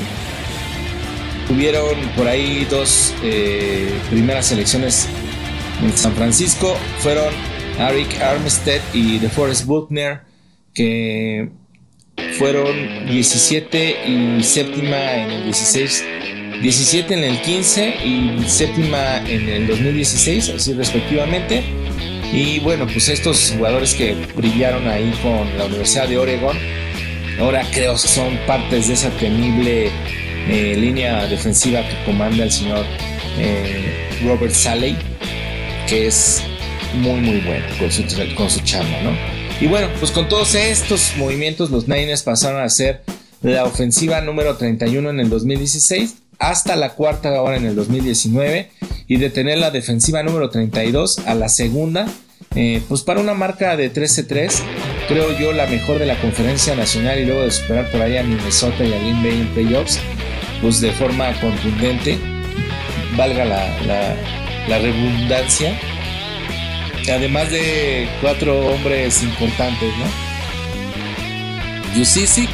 tuvieron por ahí dos eh, primeras selecciones en San Francisco, fueron Eric Armstead y DeForest Buckner, que fueron 17 y séptima en el 16 17 en el 15 y séptima en el 2016, así respectivamente. Y bueno, pues estos jugadores que brillaron ahí con la Universidad de Oregon, ahora creo que son partes de esa temible eh, línea defensiva que comanda el señor eh, Robert Saleh, que es muy muy bueno con su, con ¿no? Y bueno, pues con todos estos movimientos los Niners pasaron a ser la ofensiva número 31 en el 2016 hasta la cuarta ahora en el 2019 y de tener la defensiva número 32 a la segunda, eh, pues para una marca de 13-3, creo yo la mejor de la conferencia nacional y luego de superar por ahí a Minnesota y a Green Bay en playoffs, pues de forma contundente, valga la, la redundancia, además de cuatro hombres importantes, ¿no? Yusisik,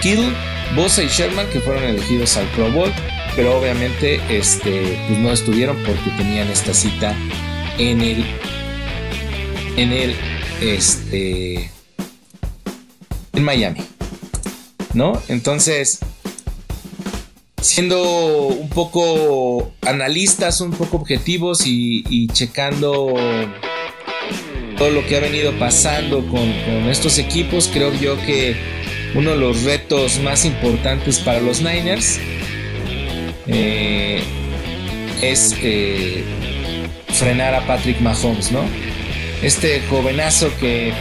Kittle, Bosa y Sherman que fueron elegidos al Pro Bowl, pero obviamente este, pues no estuvieron porque tenían esta cita en el en el este en Miami, ¿no? Entonces siendo un poco analistas, un poco objetivos y, checando todo lo que ha venido pasando con, estos equipos, creo yo que uno de los retos más importantes para los Niners eh, es eh, frenar a Patrick Mahomes, ¿no? Este jovenazo que,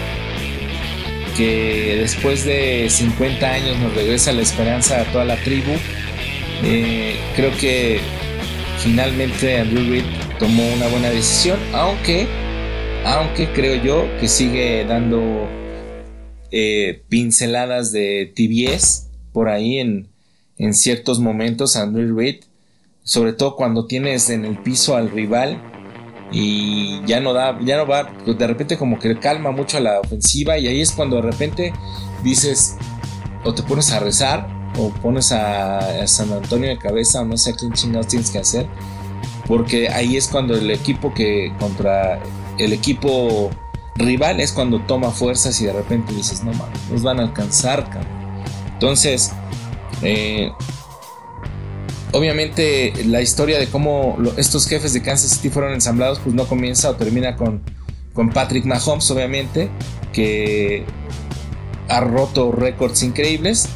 que después de 50 años nos regresa la esperanza a toda la tribu eh, creo que finalmente Andrew Reid tomó una buena decisión, aunque, aunque creo yo que sigue dando eh, pinceladas de TBS por ahí en, en ciertos momentos Andrew Reid, sobre todo cuando tienes en el piso al rival y ya no da, ya no va, de repente como que calma mucho a la ofensiva y ahí es cuando de repente dices o te pones a rezar o pones a, San Antonio de cabeza o no sé a quién chingados tienes que hacer. Porque ahí es cuando el equipo que contra el equipo rival es cuando toma fuerzas y de repente dices, no mames, nos van a alcanzar, Entonces, eh, obviamente la historia de cómo estos jefes de Kansas City fueron ensamblados, pues no comienza o termina con, con Patrick Mahomes, obviamente, que ha roto récords increíbles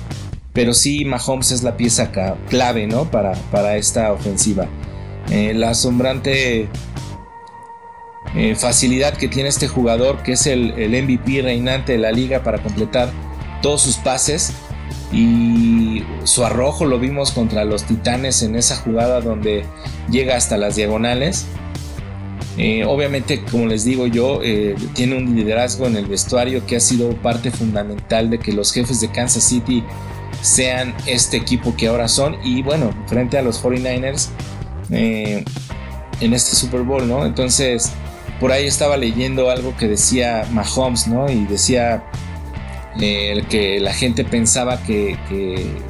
pero sí Mahomes es la pieza clave ¿no? para, para esta ofensiva. Eh, la asombrante eh, facilidad que tiene este jugador, que es el, MVP reinante de la liga para completar todos sus pases. Y su arrojo lo vimos contra los Titanes en esa jugada donde llega hasta las diagonales. Eh, obviamente, como les digo yo, tiene un liderazgo en el vestuario que ha sido parte fundamental de que los jefes de Kansas City sean este equipo que ahora son. Y bueno, frente a los 49ers eh, en este Super Bowl, ¿no? Entonces, por ahí estaba leyendo algo que decía Mahomes, ¿no? Y decía eh, que la gente pensaba que, que,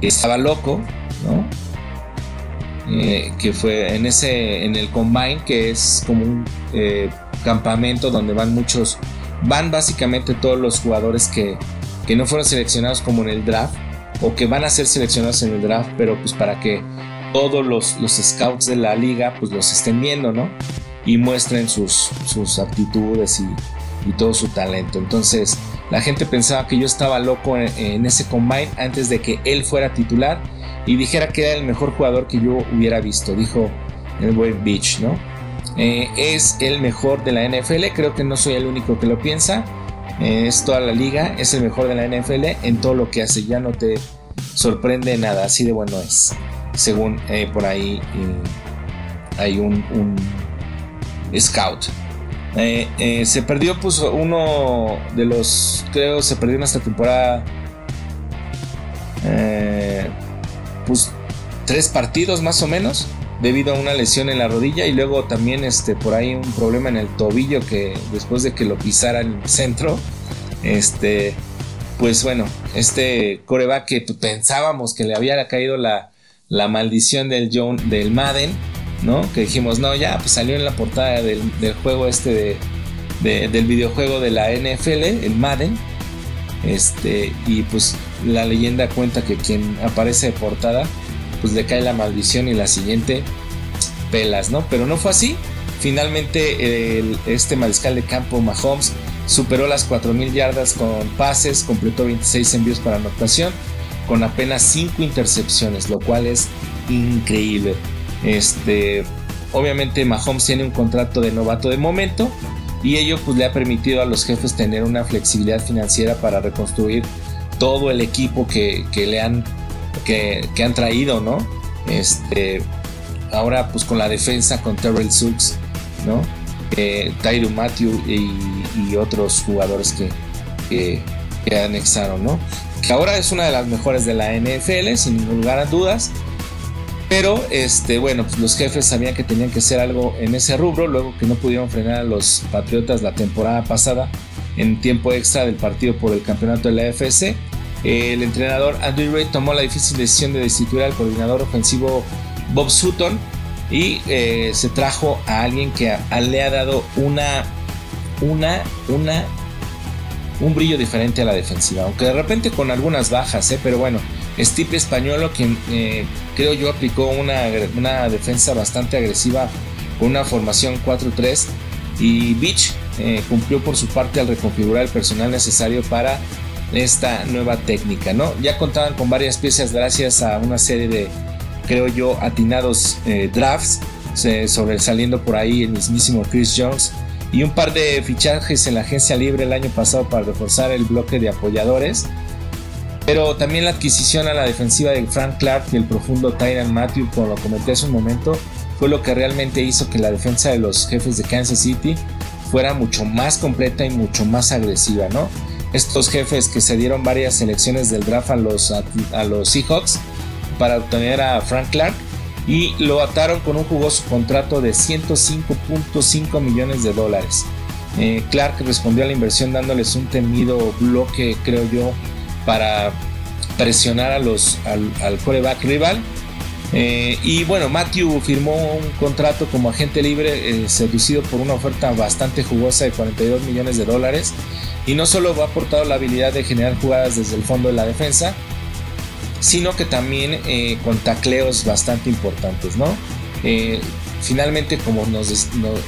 estaba loco, ¿no? Eh, que fue en ese en el combine que es como un campamento donde van muchos van básicamente todos los jugadores que, que no fueron seleccionados como en el draft o que van a ser seleccionados en el draft, pero pues para que todos los, los scouts de la liga pues los estén viendo, ¿no? Y muestren sus, sus aptitudes y, y, todo su talento. Entonces la gente pensaba que yo estaba loco en, ese combine antes de que él fuera titular y dijera que era el mejor jugador que yo hubiera visto, dijo el buen Beach, ¿no? Eh, es el mejor de la NFL, creo que no soy el único que lo piensa es toda la liga, es el mejor de la NFL en todo lo que hace, ya no te sorprende nada, así de bueno es, según eh, por ahí eh, hay un, scout. Eh, se perdió pues uno de los, creo se perdió en esta temporada, pues tres partidos más o menos debido a una lesión en la rodilla y luego también este, por ahí un problema en el tobillo que después de que lo pisara en el centro, este, pues bueno, este coreback que pensábamos que le había caído la, maldición del, John, del Madden, ¿no? Que dijimos, no, ya, pues salió en la portada del, juego este de, del videojuego de la NFL, el Madden, este, y pues la leyenda cuenta que quien aparece de portada pues le cae la maldición y la siguiente pelas, ¿no? Pero no fue así. Finalmente este mariscal de campo Mahomes superó las 4.000 yardas con pases, completó 26 envíos para anotación, con apenas 5 intercepciones, lo cual es increíble. Este, obviamente Mahomes tiene un contrato de novato de momento y ello pues le ha permitido a los jefes tener una flexibilidad financiera para reconstruir todo el equipo que, le han que, han traído, ¿no? Este, ahora pues con la defensa con Terrell Suggs, ¿no? Eh, Tyro Matthew y, otros jugadores que, que, que, anexaron, ¿no? Que ahora es una de las mejores de la NFL, sin lugar a dudas. Pero, este, bueno, pues los jefes sabían que tenían que hacer algo en ese rubro, luego que no pudieron frenar a los Patriotas la temporada pasada en tiempo extra del partido por el campeonato de la AFC. El entrenador Andrew Reid tomó la difícil decisión de destituir al coordinador ofensivo Bob Sutton y eh, se trajo a alguien que le ha dado una, una, una, un brillo diferente a la defensiva, aunque de repente con algunas bajas, ¿eh? pero bueno, Steve Españolo, quien eh, creo yo aplicó una, defensa bastante agresiva con una formación 4-3 y Beach eh, cumplió por su parte al reconfigurar el personal necesario para esta nueva técnica, ¿no? Ya contaban con varias piezas gracias a una serie de, creo yo, atinados eh, drafts, sobresaliendo por ahí el mismísimo Chris Jones y un par de fichajes en la agencia libre el año pasado para reforzar el bloque de apoyadores pero también la adquisición a la defensiva de Frank Clark y el profundo Tyron Matthew, como lo comenté hace un momento, fue lo que realmente hizo que la defensa de los jefes de Kansas City fuera mucho más completa y mucho más agresiva, ¿no? Estos jefes que se dieron varias selecciones del draft a los, a, los Seahawks para obtener a Frank Clark y lo ataron con un jugoso contrato de 105.5 millones de dólares. Eh, Clark respondió a la inversión dándoles un temido bloque, creo yo, para presionar a los, al, al coreback rival. Eh, y bueno, Matthew firmó un contrato como agente libre eh, seducido por una oferta bastante jugosa de 42 millones de dólares. Y no solo ha aportado la habilidad de generar jugadas desde el fondo de la defensa, sino que también eh, con tacleos bastante importantes, ¿no? finalmente, como nos, nos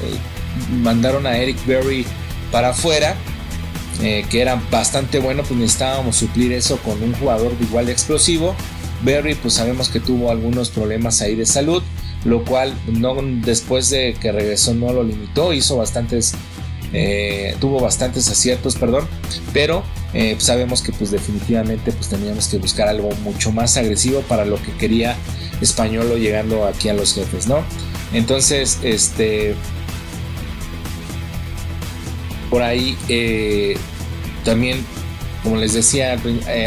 mandaron a Eric Berry para afuera, eh, que era bastante bueno, pues necesitábamos suplir eso con un jugador de igual de explosivo. Berry, pues sabemos que tuvo algunos problemas ahí de salud, lo cual no, después de que regresó no lo limitó, hizo bastantes, eh, tuvo bastantes aciertos, perdón, pero eh, pues sabemos que pues definitivamente pues teníamos que buscar algo mucho más agresivo para lo que quería Españolo llegando aquí a los jefes, ¿no? Entonces, este, por ahí eh, también, como les decía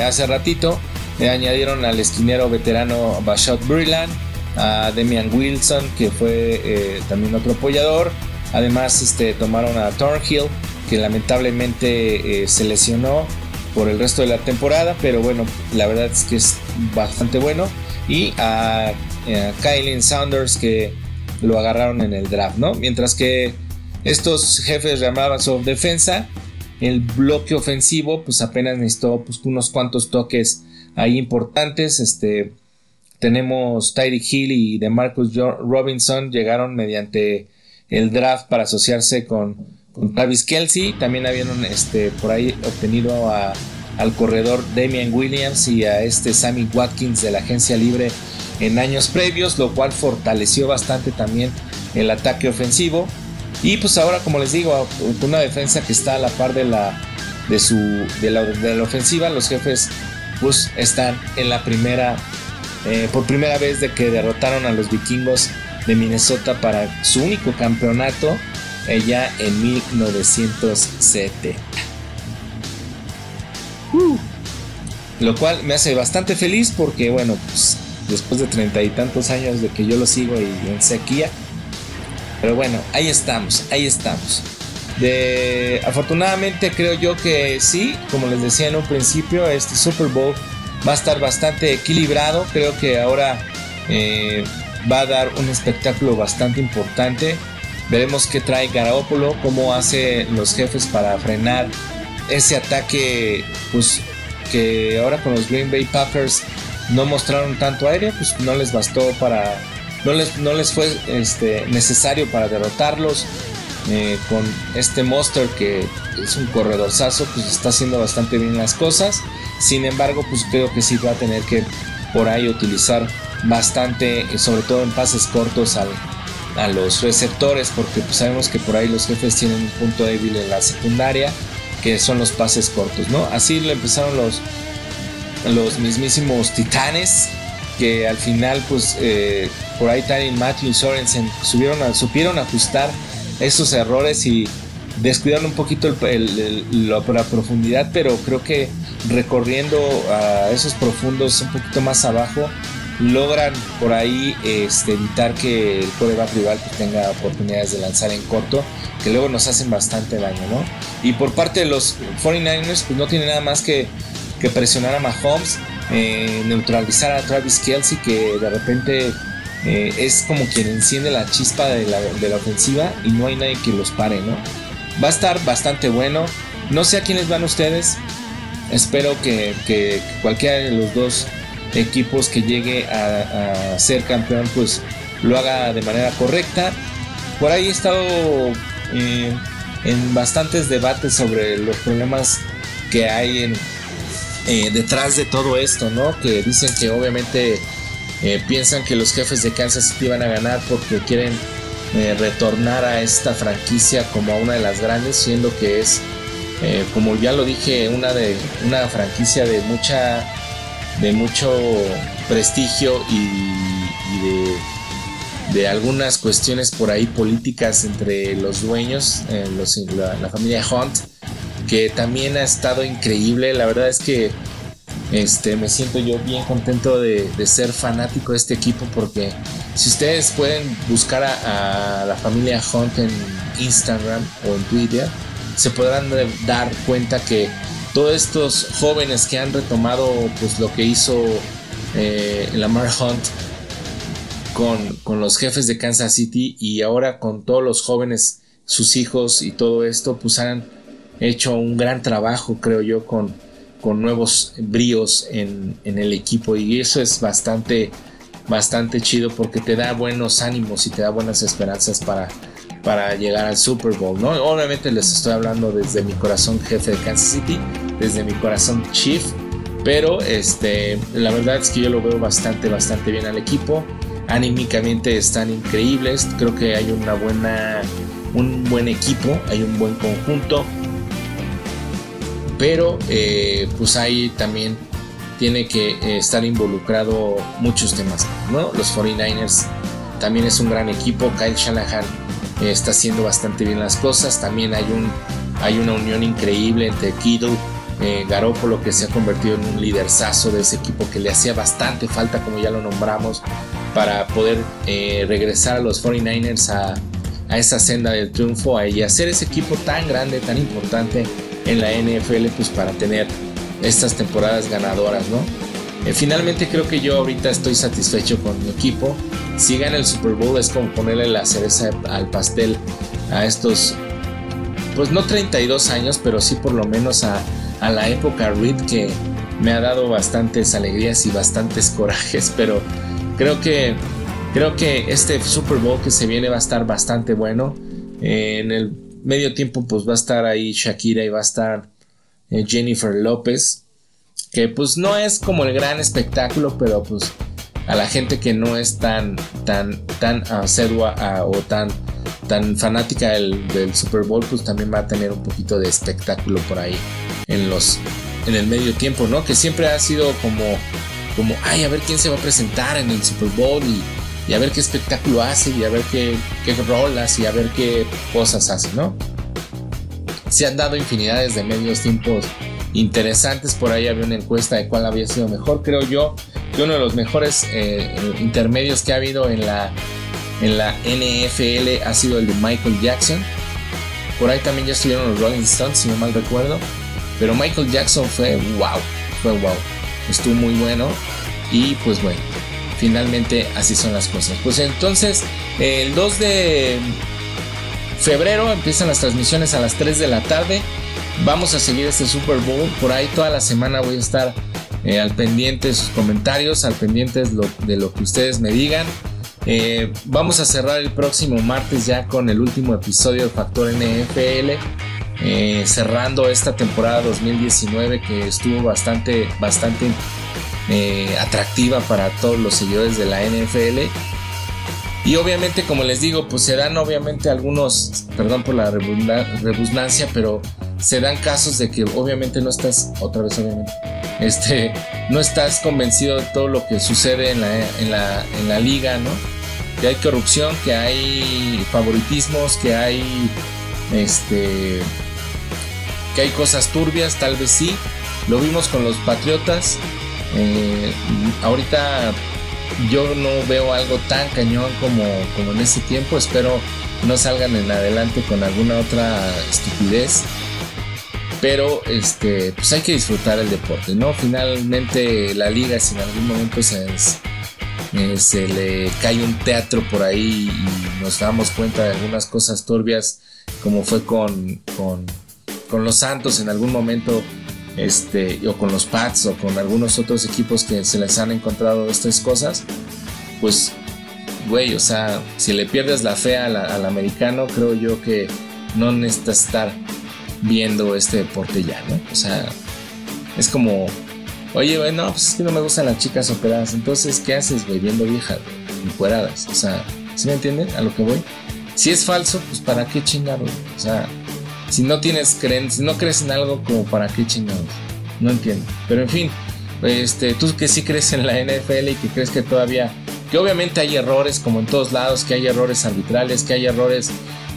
hace ratito, añadieron al esquinero veterano Bashot Brilland, a Demian Wilson, que fue también otro apoyador. Además, este, tomaron a Thornhill, que lamentablemente se lesionó por el resto de la temporada, pero bueno, la verdad es que es bastante bueno. Y a, a Kylie Saunders, que lo agarraron en el draft, ¿no? Mientras que estos jefes llamaban su defensa. El bloque ofensivo, pues apenas necesitó pues, unos cuantos toques ahí importantes. Este, tenemos Tyreek Hill y de Marcus Robinson llegaron mediante el draft para asociarse con, Travis Kelsey. También habían este, por ahí obtenido al corredor Damian Williams y a este Sammy Watkins de la agencia libre en años previos, lo cual fortaleció bastante también el ataque ofensivo. Y pues ahora, como les digo, una defensa que está a la par de la, de su, de la, ofensiva, los jefes pues están en la primera, eh, por primera vez de que derrotaron a los vikingos de Minnesota para su único campeonato ya en 1970. Uh. lo cual me hace bastante feliz porque bueno, pues después de treinta y tantos años de que yo lo sigo y en sequía, pero bueno, ahí estamos, ahí estamos. De, afortunadamente creo yo que sí, como les decía en un principio, este Super Bowl va a estar bastante equilibrado. Creo que ahora eh, va a dar un espectáculo bastante importante. Veremos qué trae Garoppolo, cómo hace los jefes para frenar ese ataque, pues que ahora con los Green Bay Packers no mostraron tanto aire, pues no les bastó para no les, no les fue este, necesario para derrotarlos. eh, con este Monster que es un corredorzazo, pues está haciendo bastante bien las cosas. Sin embargo, pues creo que sí va a tener que por ahí utilizar bastante, eh, sobre todo en pases cortos a los receptores, porque pues sabemos que por ahí los jefes tienen un punto débil en la secundaria, que son los pases cortos, ¿no? Así le empezaron los, los mismísimos titanes, que al final, pues eh, por ahí también Matthew Sorensen subieron supieron ajustar esos errores y descuidaron un poquito la profundidad, pero creo que recorriendo a esos profundos un poquito más abajo, logran por ahí este, evitar que el coreback rival tenga oportunidades de lanzar en corto, que luego nos hacen bastante daño, ¿no? Y por parte de los 49ers, pues no tiene nada más que, que presionar a Mahomes, eh, neutralizar a Travis Kelsey, que de repente eh, es como quien enciende la chispa de la, ofensiva y no hay nadie que los pare, ¿no? Va a estar bastante bueno. No sé a quiénes van ustedes. Espero que, cualquiera de los dos equipos que llegue a, ser campeón, pues lo haga de manera correcta. Por ahí he estado eh, en bastantes debates sobre los problemas que hay eh, detrás de todo esto, ¿no? Que dicen que obviamente eh, piensan que los jefes de Kansas City van a ganar porque quieren eh, retornar a esta franquicia como a una de las grandes, siendo que es, como ya lo dije, una de una franquicia de mucha, de mucho prestigio y, de, de, algunas cuestiones por ahí políticas entre los dueños, la, la familia Hunt, que también ha estado increíble. La verdad es que este, me siento yo bien contento de, ser fanático de este equipo porque si ustedes pueden buscar a, la familia Hunt en Instagram o en Twitter, se podrán dar cuenta que todos estos jóvenes que han retomado pues lo que hizo eh, Lamar Hunt con, con, los jefes de Kansas City y ahora con todos los jóvenes, sus hijos y todo esto, pues han hecho un gran trabajo, creo yo, con, con nuevos bríos en, el equipo y eso es bastante bastante chido porque te da buenos ánimos y te da buenas esperanzas para, para llegar al Super Bowl, ¿no? Obviamente les estoy hablando desde mi corazón jefe de Kansas City, desde mi corazón chief, pero este, la verdad es que yo lo veo bastante, bastante bien al equipo. Anímicamente están increíbles, creo que hay una buena, un buen equipo, hay un buen conjunto pero eh, pues ahí también tiene que eh, estar involucrado muchos temas, ¿no? Los 49ers también es un gran equipo, Kyle Shanahan eh, está haciendo bastante bien las cosas, también hay, un, hay una unión increíble entre Kittle, Garoppolo que se ha convertido en un liderzazo de ese equipo que le hacía bastante falta, como ya lo nombramos, para poder regresar a los 49ers a, a esa senda del triunfo y hacer ese equipo tan grande, tan importante en la NFL pues para tener estas temporadas ganadoras, ¿no? Eh, finalmente creo que yo ahorita estoy satisfecho con mi equipo. Si gana el Super Bowl es como ponerle la cereza al pastel a estos, pues no 32 años, pero sí por lo menos a, a la época Reed que me ha dado bastantes alegrías y bastantes corajes, pero creo que creo que este Super Bowl que se viene va a estar bastante bueno. Eh, en el medio tiempo pues va a estar ahí Shakira y va a estar eh, Jennifer López. Que pues no es como el gran espectáculo, pero pues a la gente que no es tan tan tan uh, o tan tan fanática del, del, Super Bowl pues también va a tener un poquito de espectáculo por ahí en los en el medio tiempo no que siempre ha sido como como ay a ver quién se va a presentar en el Super Bowl y a ver qué espectáculo hace y a ver qué, qué rolas y a ver qué cosas hace, ¿no? Se han dado infinidades de medios tiempos interesantes, por ahí había una encuesta de cuál había sido mejor, creo yo que uno de los mejores eh, intermedios que ha habido en la, en la NFL ha sido el de Michael Jackson. Por ahí también ya estuvieron los Rolling Stones, si no mal recuerdo. Pero Michael Jackson fue wow, fue wow. Estuvo muy bueno. Y pues bueno, finalmente así son las cosas. Pues entonces, el 2 de febrero empiezan las transmisiones a las 3 de la tarde. Vamos a seguir este Super Bowl. Por ahí toda la semana voy a estar eh, al pendiente de sus comentarios, al pendiente de lo, que ustedes me digan. Eh, vamos a cerrar el próximo martes ya con el último episodio de Factor NFL. Eh, cerrando esta temporada 2019 que estuvo bastante, bastante eh, atractiva para todos los seguidores de la NFL. Y obviamente, como les digo, pues se dan obviamente algunos, perdón por la redundancia, pero se dan casos de que obviamente no estás, otra vez obviamente, este, no estás convencido de todo lo que sucede en la, en la, en la liga, ¿no? Que hay corrupción, que hay favoritismos, que hay, este, que hay cosas turbias, tal vez sí. Lo vimos con los Patriotas. Eh, ahorita yo no veo algo tan cañón como, como en ese tiempo. Espero no salgan en adelante con alguna otra estupidez. Pero este, pues hay que disfrutar el deporte, ¿no? Finalmente la liga, si en algún momento se, eh, se le cae un teatro por ahí y nos damos cuenta de algunas cosas turbias, como fue con, con, con los Santos en algún momento este, o con los Pats o con algunos otros equipos que se les han encontrado estas cosas, pues, güey, o sea, si le pierdes la fe al, americano, creo yo que no necesitas estar viendo este deporte ya, ¿no? O sea, es como, oye, güey, no, pues es que no me gustan las chicas operadas, entonces, ¿qué haces, güey, viendo viejas, encueradas? O sea, ¿sí me entienden a lo que voy? Si es falso, pues ¿para qué chingarlo? O sea, si no tienes creencia, si no crees en algo, como para qué chingados. No entiendo. Pero en fin, este, tú que sí crees en la NFL y que crees que todavía, que obviamente hay errores como en todos lados, que hay errores arbitrales, que hay errores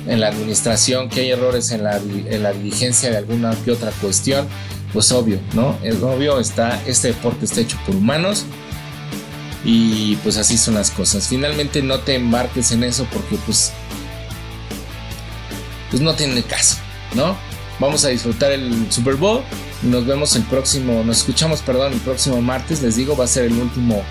en la administración, que hay errores en la, en la diligencia de alguna que otra cuestión, pues obvio, ¿no? Es obvio, está, este deporte está hecho por humanos y pues así son las cosas. Finalmente no te embarques en eso porque pues, pues no tiene caso. ¿No? Vamos a disfrutar el Super Bowl. Nos vemos el próximo, nos escuchamos, perdón, el próximo martes. Les digo, va a ser el último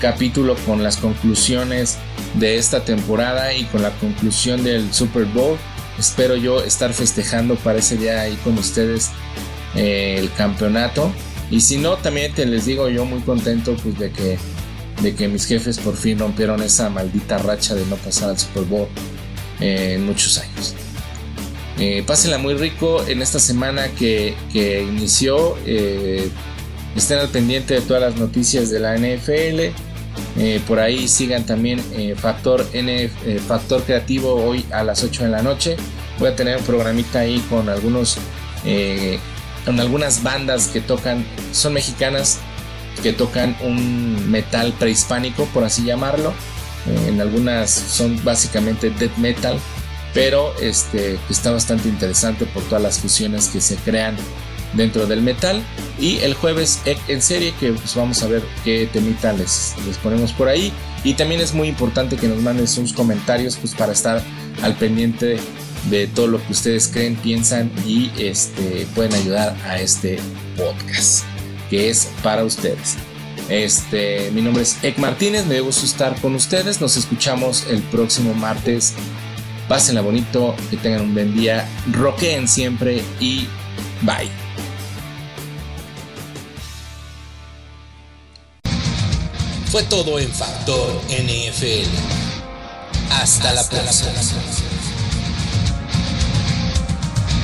capítulo con las conclusiones de esta temporada y con la conclusión del Super Bowl. Espero yo estar festejando para ese día ahí con ustedes eh, el campeonato. Y si no, también te les digo yo muy contento pues de que, de que mis jefes por fin rompieron esa maldita racha de no pasar al Super Bowl eh, en muchos años. Eh, pásenla muy rico en esta semana que, inició. Eh, estén al pendiente de todas las noticias de la NFL. Eh, por ahí sigan también Factor, Factor Creativo hoy a las 8 de la noche. Voy a tener un programita ahí con algunos con algunas bandas que tocan, son mexicanas, que tocan un metal prehispánico, por así llamarlo. en algunas son básicamente death metal pero este, está bastante interesante por todas las fusiones que se crean dentro del metal. Y el jueves en serie, que pues vamos a ver qué temita les, les ponemos por ahí. Y también es muy importante que nos manden sus comentarios pues para estar al pendiente de todo lo que ustedes creen, piensan y este, pueden ayudar a este podcast que es para ustedes. Este, mi nombre es Ek Martínez, me gusta estar con ustedes. Nos escuchamos el próximo martes Pásenla bonito, que tengan un buen día, roqueen siempre y bye. Fue todo en Factor NFL. Hasta, la próxima.